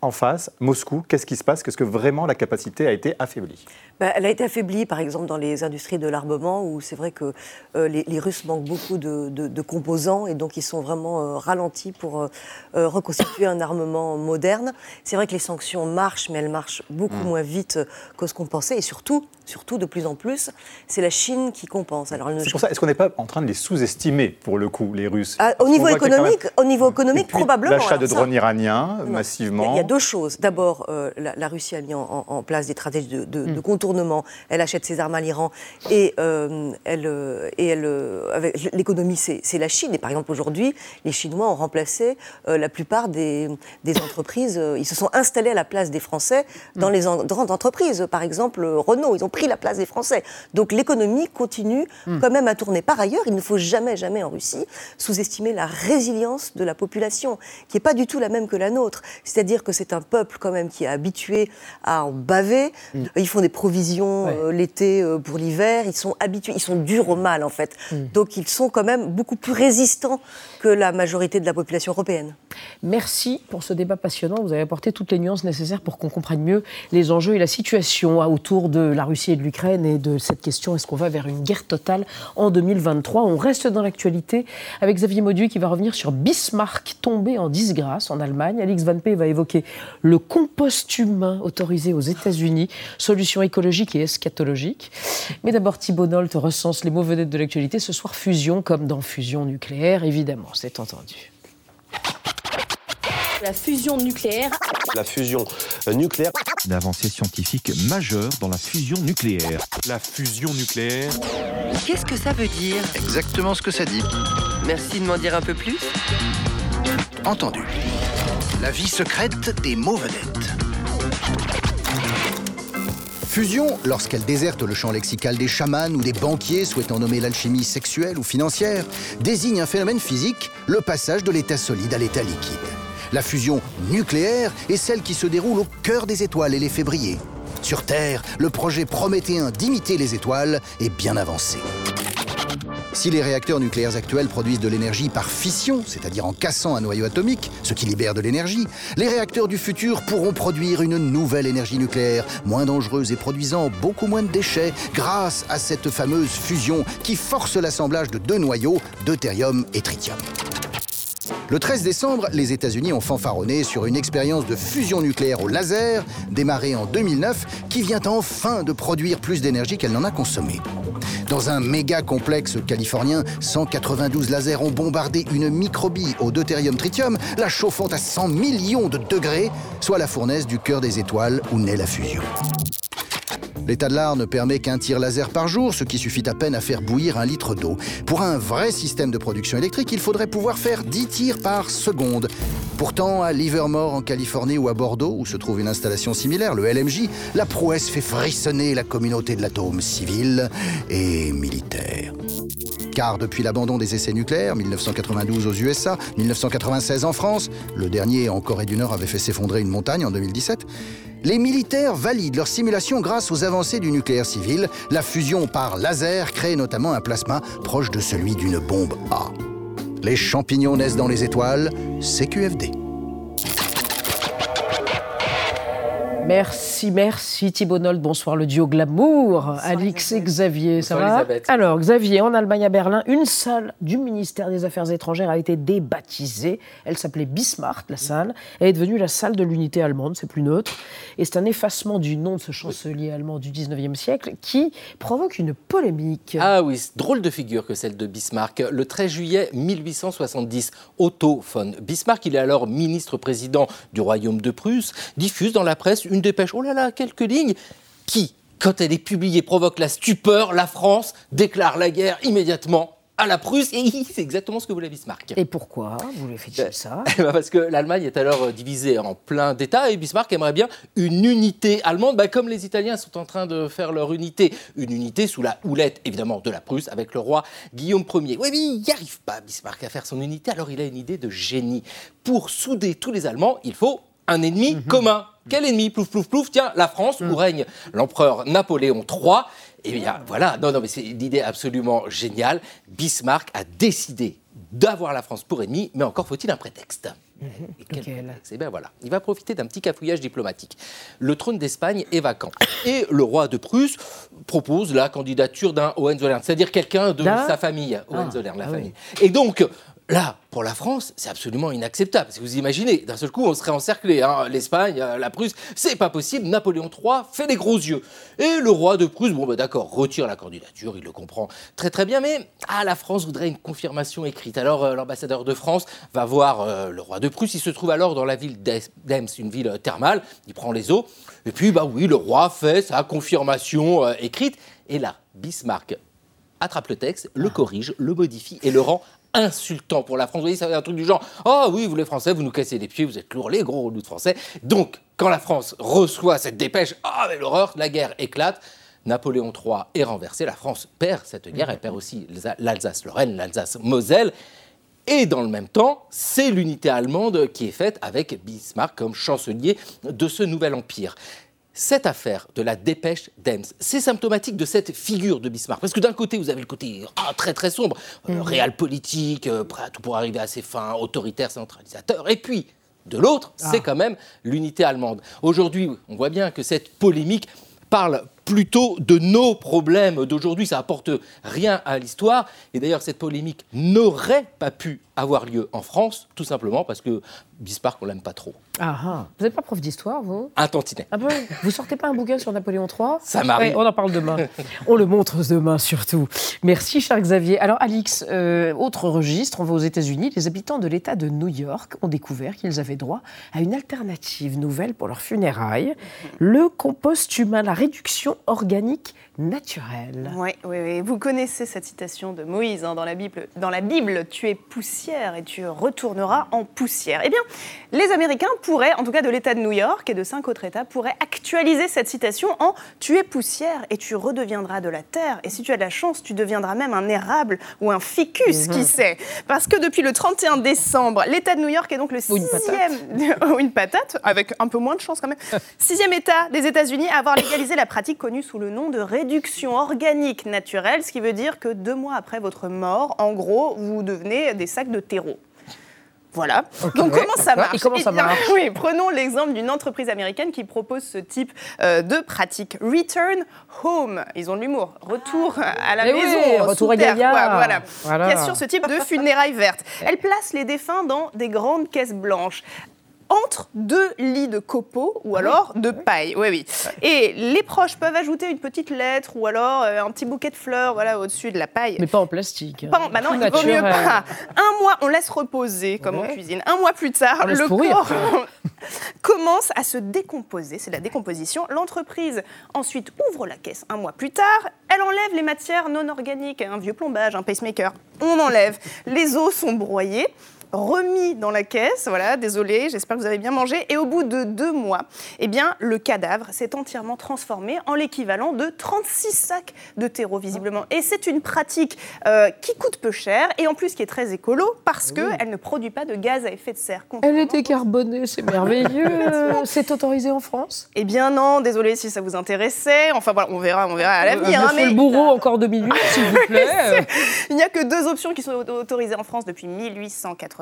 [SPEAKER 11] en face, Moscou, qu'est-ce qui se passe? Qu'est-ce que vraiment la capacité a été affaiblie?
[SPEAKER 19] Bah, elle a été affaiblie, par exemple, dans les industries de l'armement, où c'est vrai que euh, les, les Russes manquent beaucoup de, de- de composants et donc ils sont vraiment euh, ralentis pour euh, reconstituer un armement moderne. C'est vrai que les sanctions marchent, mais elles marchent beaucoup
[SPEAKER 11] Mm.
[SPEAKER 19] moins vite que ce qu'on pensait. Et surtout, surtout de plus en plus, c'est la Chine qui compense. Alors, ne-
[SPEAKER 11] C'est pour ça, est-ce qu'on n'est pas en train de les sous-estimer, pour le coup, les Russes?
[SPEAKER 19] Ah, au niveau économique, au niveau économique,
[SPEAKER 11] Et puis,
[SPEAKER 19] probablement.
[SPEAKER 11] De
[SPEAKER 19] ça-
[SPEAKER 11] drones iraniens,
[SPEAKER 19] Non.
[SPEAKER 11] massivement.
[SPEAKER 19] Il y a- deux choses. D'abord, euh, la, la Russie a mis en, place des stratégies de, de- de contournement. Elle achète ses armes à l'Iran et euh, elle, euh, et elle, avec l'économie, c'est c'est la Chine. Et par exemple, aujourd'hui, les Chinois ont remplacé euh, la plupart des, des entreprises. ils se sont installés à la place des Français dans les en- grandes entreprises. Par exemple, Renault, ils ont pris la place des Français. Donc l'économie continue quand même à tourner. Par ailleurs, il ne faut jamais, jamais en Russie sous-estimer la résilience de la population, qui n'est pas du tout la même que la nôtre. C'est-à-dire que c'est un peuple quand même qui est habitué à en baver. Ils font des provisions euh, l'été euh, pour l'hiver. Ils sont habitués, ils sont durs au mal en fait. Donc ils sont quand même beaucoup plus résistants que la majorité de la population européenne.
[SPEAKER 1] Merci pour ce débat passionnant. Vous avez apporté toutes les nuances nécessaires pour qu'on comprenne mieux les enjeux et la situation autour de la Russie et de l'Ukraine et de cette question est-ce qu'on va vers une guerre totale en 2023 On reste dans l'actualité avec Xavier Mauduit qui va revenir sur Bismarck tombé en disgrâce en Allemagne. Alix Van P va évoquer le compost humain autorisé aux États-Unis, solution écologique et eschatologique. Mais d'abord, Thibault Nolte recense les mots vedettes de l'actualité. Ce soir, fusion comme dans fusion nucléaire, évidemment, c'est entendu.
[SPEAKER 22] La fusion nucléaire.
[SPEAKER 14] La fusion nucléaire.
[SPEAKER 23] Une avancée scientifique majeure dans la fusion nucléaire. La fusion nucléaire.
[SPEAKER 24] Qu'est-ce que ça veut dire?
[SPEAKER 25] Exactement ce que ça dit.
[SPEAKER 24] Merci de m'en dire un peu plus.
[SPEAKER 25] Entendu. La vie secrète des mots vedettes. Fusion, lorsqu'elle déserte le champ lexical des chamans ou des banquiers souhaitant nommer l'alchimie sexuelle ou financière, désigne un phénomène physique, le passage de l'état solide à l'état liquide. La fusion nucléaire est celle qui se déroule au cœur des étoiles et les fait. Sur Terre, le projet prométhéen d'imiter les étoiles est bien avancé. Si les réacteurs nucléaires actuels produisent de l'énergie par fission, c'est-à-dire en cassant un noyau atomique, ce qui libère de l'énergie, les réacteurs du futur pourront produire une nouvelle énergie nucléaire, moins dangereuse et produisant beaucoup moins de déchets, grâce à cette fameuse fusion qui force l'assemblage de deux noyaux, deutérium et tritium. Le 13 décembre, les États-Unis ont fanfaronné sur une expérience de fusion nucléaire au laser, démarrée en 2009, qui vient enfin de produire plus d'énergie qu'elle n'en a consommé. Dans un méga complexe californien, 192 lasers ont bombardé une microbie au deutérium tritium, la chauffant à 100 millions de degrés, soit la fournaise du cœur des étoiles où naît la fusion. L'état de l'art ne permet qu'un tir laser par jour, ce qui suffit à peine à faire bouillir un litre d'eau. Pour un vrai système de production électrique, il faudrait pouvoir faire 10 tirs par seconde. Pourtant, à Livermore en Californie ou à Bordeaux, où se trouve une installation similaire, le LMJ, la prouesse fait frissonner la communauté de l'atome civil et militaire. Car depuis l'abandon des essais nucléaires, 1992 aux USA, 1996 en France, le dernier en Corée du Nord avait fait s'effondrer une montagne en 2017, les militaires valident leurs simulations grâce aux avancées du nucléaire civil. La fusion par laser crée notamment un plasma proche de celui d'une bombe A. Les champignons naissent dans les étoiles, CQFD.
[SPEAKER 1] Merci, merci Thibault Nold. Bonsoir le duo Glamour. Alix et Xavier, ça
[SPEAKER 26] Bonsoir,
[SPEAKER 1] va
[SPEAKER 26] Elisabeth.
[SPEAKER 1] Alors, Xavier, en Allemagne à Berlin, une salle du ministère des Affaires étrangères a été débaptisée. Elle s'appelait Bismarck, la salle. Elle est devenue la salle de l'unité allemande, c'est plus neutre. Et c'est un effacement du nom de ce chancelier allemand du 19e siècle qui provoque une polémique.
[SPEAKER 26] Ah oui, c'est drôle de figure que celle de Bismarck. Le 13 juillet 1870, Otto von Bismarck, il est alors ministre-président du Royaume de Prusse, diffuse dans la presse une dépêche, oh là là, quelques lignes, qui, quand elle est publiée, provoque la stupeur. La France déclare la guerre immédiatement à la Prusse, et c'est exactement ce que voulait Bismarck.
[SPEAKER 1] Et pourquoi vous voulez fait ça
[SPEAKER 26] Eh ben, Parce que l'Allemagne est alors euh, divisée en plein d'États et Bismarck aimerait bien une unité allemande, bah, comme les Italiens sont en train de faire leur unité. Une unité sous la houlette, évidemment, de la Prusse avec le roi Guillaume Ier. Oui, mais il n'y arrive pas, Bismarck, à faire son unité, alors il a une idée de génie. Pour souder tous les Allemands, il faut un ennemi commun. Quel ennemi? Plouf, plouf, plouf. Tiens, la France, où règne l'empereur Napoléon III. Eh bien, voilà. Non, non, mais c'est une idée absolument géniale. Bismarck a décidé d'avoir la France pour ennemi, mais encore faut-il un prétexte. Et quel prétexte? Eh bien voilà, il va profiter d'un petit cafouillage diplomatique. Le trône d'Espagne est vacant. Et le roi de Prusse propose la candidature d'un Hohenzollern, c'est-à-dire quelqu'un de sa famille.
[SPEAKER 1] Ah,
[SPEAKER 26] Hohenzollern, la
[SPEAKER 1] ah oui.
[SPEAKER 26] famille. Et donc, là, pour la France, c'est absolument inacceptable. Parce que vous imaginez, d'un seul coup, on serait encerclé. hein. L'Espagne, euh, la Prusse, c'est pas possible. Napoléon III fait des gros yeux. Et le roi de Prusse, bon, bah, d'accord, retire la candidature, il le comprend très très bien. Mais ah, la France voudrait une confirmation écrite. Alors, euh, l'ambassadeur de France va voir euh, le roi de Prusse. Il se trouve alors dans la ville d'Ems, une ville thermale. Il prend les eaux. Et puis, bah oui, le roi fait sa confirmation écrite. Et là, Bismarck attrape le texte, le corrige, le modifie et le rend insultant pour la France. Vous voyez, c'est un truc du genre Ah oui, vous les Français, vous nous cassez les pieds, vous êtes lourds, les gros relous de Français. Donc, quand la France reçoit cette dépêche, ah, mais l'horreur, la guerre éclate. Napoléon III est renversé, la France perd cette guerre, elle perd aussi l'Alsa- l'Alsace-Lorraine, l'Alsace-Moselle. Et dans le même temps, c'est l'unité allemande qui est faite avec Bismarck comme chancelier de ce nouvel empire. Cette affaire de la dépêche d'Ems, c'est symptomatique de cette figure de Bismarck. Parce que d'un côté, vous avez le côté ah, très très sombre, euh, réel politique, euh, prêt à tout pour arriver à ses fins, autoritaire, centralisateur. Et puis, de l'autre, c'est quand même l'unité allemande. Aujourd'hui, on voit bien que cette polémique parle plutôt de nos problèmes d'aujourd'hui. Ça apporte rien à l'histoire. Et d'ailleurs, cette polémique n'aurait pas pu avoir lieu en France, tout simplement parce que Bismarck, on l'aime pas trop.
[SPEAKER 1] Ah, ah. Vous n'êtes pas prof d'histoire, vous?
[SPEAKER 26] Un tantinet.
[SPEAKER 1] Ah bon? Vous sortez pas un bouquin sur Napoléon III
[SPEAKER 26] Ça m'arrive.
[SPEAKER 1] Ouais, on en parle demain. on le montre demain surtout. Merci, cher Xavier. Alors, Alix, euh, autre registre, on va aux États-Unis. Les habitants de l'État de New York ont découvert qu'ils avaient droit à une alternative nouvelle pour leurs funérailles le compost humain, la réduction organique naturelle.
[SPEAKER 3] Oui, oui, oui. Vous connaissez cette citation de Moïse hein, dans, la Bible, dans la Bible Tu es poussière et tu retourneras en poussière. Eh bien, les Américains pourraient, en tout cas de l'État de New York et de cinq autres États, pourraient actualiser cette citation en Tu es poussière et tu redeviendras de la terre. Et si tu as de la chance, tu deviendras même un érable ou un ficus, qui sait? Parce que depuis le 31 décembre, l'État de New York est donc le sixième. ou une patate, avec un peu moins de chance quand même. Sixième État des États-Unis à avoir légalisé la pratique connue sous le nom de réduction organique naturelle, ce qui veut dire que deux mois après votre mort, en gros, vous devenez des sacs de terreau. Voilà. Donc comment ça marche
[SPEAKER 1] et comment ça
[SPEAKER 3] Eh Oui, prenons l'exemple d'une entreprise américaine qui propose ce type euh, de pratique. Return home. Ils ont de l'humour. Retour à la
[SPEAKER 1] Mais oui,
[SPEAKER 3] maison.
[SPEAKER 1] retour à
[SPEAKER 3] terre, quoi, Voilà.
[SPEAKER 1] Voilà.
[SPEAKER 3] Qui assure ce type de funérailles vertes. Elle place les défunts dans des grandes caisses blanches entre deux lits de copeaux ou alors de paille. Oui, oui. Et les proches peuvent ajouter une petite lettre ou alors euh, un petit bouquet de fleurs voilà, au-dessus de la paille.
[SPEAKER 1] Mais pas en plastique. hein.
[SPEAKER 3] Pas en- bah non, il vaut mieux pas. Un mois, on laisse reposer comme en cuisine. Un mois plus tard,
[SPEAKER 1] On
[SPEAKER 3] le corps commence à se décomposer. C'est la décomposition. L'entreprise ensuite ouvre la caisse un mois plus tard. Elle enlève les matières non organiques, un vieux plombage, un pacemaker. On enlève. Les os sont broyés remis dans la caisse, voilà, désolé, j'espère que vous avez bien mangé, et au bout de deux mois, eh bien, le cadavre s'est entièrement transformé en l'équivalent de 36 sacs de terreau, visiblement. Et c'est une pratique euh, qui coûte peu cher, et en plus qui est très écolo, parce qu'elle ne produit pas de gaz à effet de serre.
[SPEAKER 1] Elle est décarbonée, c'est merveilleux. c'est autorisé en France
[SPEAKER 3] Eh bien non, désolé si ça vous intéressait. Enfin voilà, on verra, on verra à l'avenir.
[SPEAKER 1] Euh,
[SPEAKER 3] hein,
[SPEAKER 1] le bourreau, encore deux minutes, s'il vous plaît.
[SPEAKER 3] Il n'y a que deux options qui sont auto- autorisées en France depuis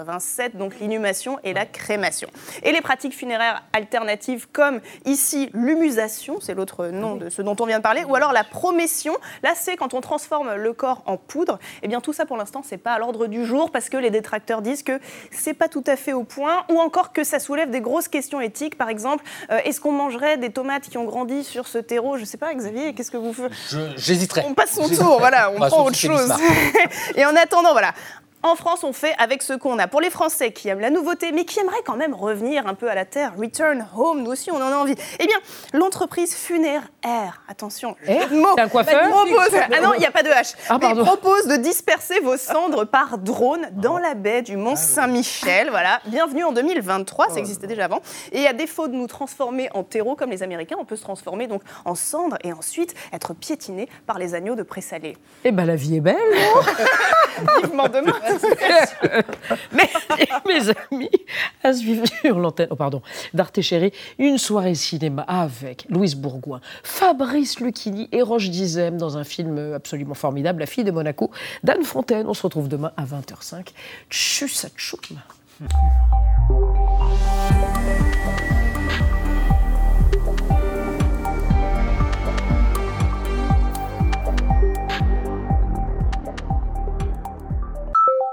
[SPEAKER 3] 1887, donc l'inhumation et la crémation. Et les pratiques funéraires alternatives comme ici l'humusation, c'est l'autre nom de ce dont on vient de parler, ou alors la promession, là c'est quand on transforme le corps en poudre. Eh bien tout ça pour l'instant c'est pas à l'ordre du jour parce que les détracteurs disent que c'est pas tout à fait au point ou encore que ça soulève des grosses questions éthiques. Par exemple, euh, est-ce qu'on mangerait des tomates qui ont grandi sur ce terreau? Je sais pas, Xavier, qu'est-ce que vous faites?
[SPEAKER 26] J'hésiterais.
[SPEAKER 3] on passe son tour, voilà, on
[SPEAKER 26] Bah,
[SPEAKER 3] prend autre chose. Et en attendant, voilà. En France, on fait avec ce qu'on a. Pour les Français qui aiment la nouveauté, mais qui aimeraient quand même revenir un peu à la terre, return home, nous aussi on en a envie. Eh bien, l'entreprise Funéraire, attention, mots,
[SPEAKER 1] C'est un coiffeur
[SPEAKER 3] propose, ah non, il n'y a pas de H,
[SPEAKER 1] Ah,
[SPEAKER 3] mais propose de disperser vos cendres par drone dans la baie du Mont Saint-Michel. Voilà, bienvenue en 2023, ça existait déjà avant. Et à défaut de nous transformer en terreau comme les Américains, on peut se transformer donc en cendres et ensuite être piétiné par les agneaux de présalé.
[SPEAKER 1] Eh ben la vie est belle. non?
[SPEAKER 3] Vivement demain.
[SPEAKER 1] Mais, mes amis, à suivre sur l'antenne, oh pardon, d'Arte une soirée cinéma avec Louise Bourgoin, Fabrice Lucchini et Roche Dizem dans un film absolument formidable, La fille de Monaco, d'Anne Fontaine. On se retrouve demain à 20h05. Tchuss tchoum.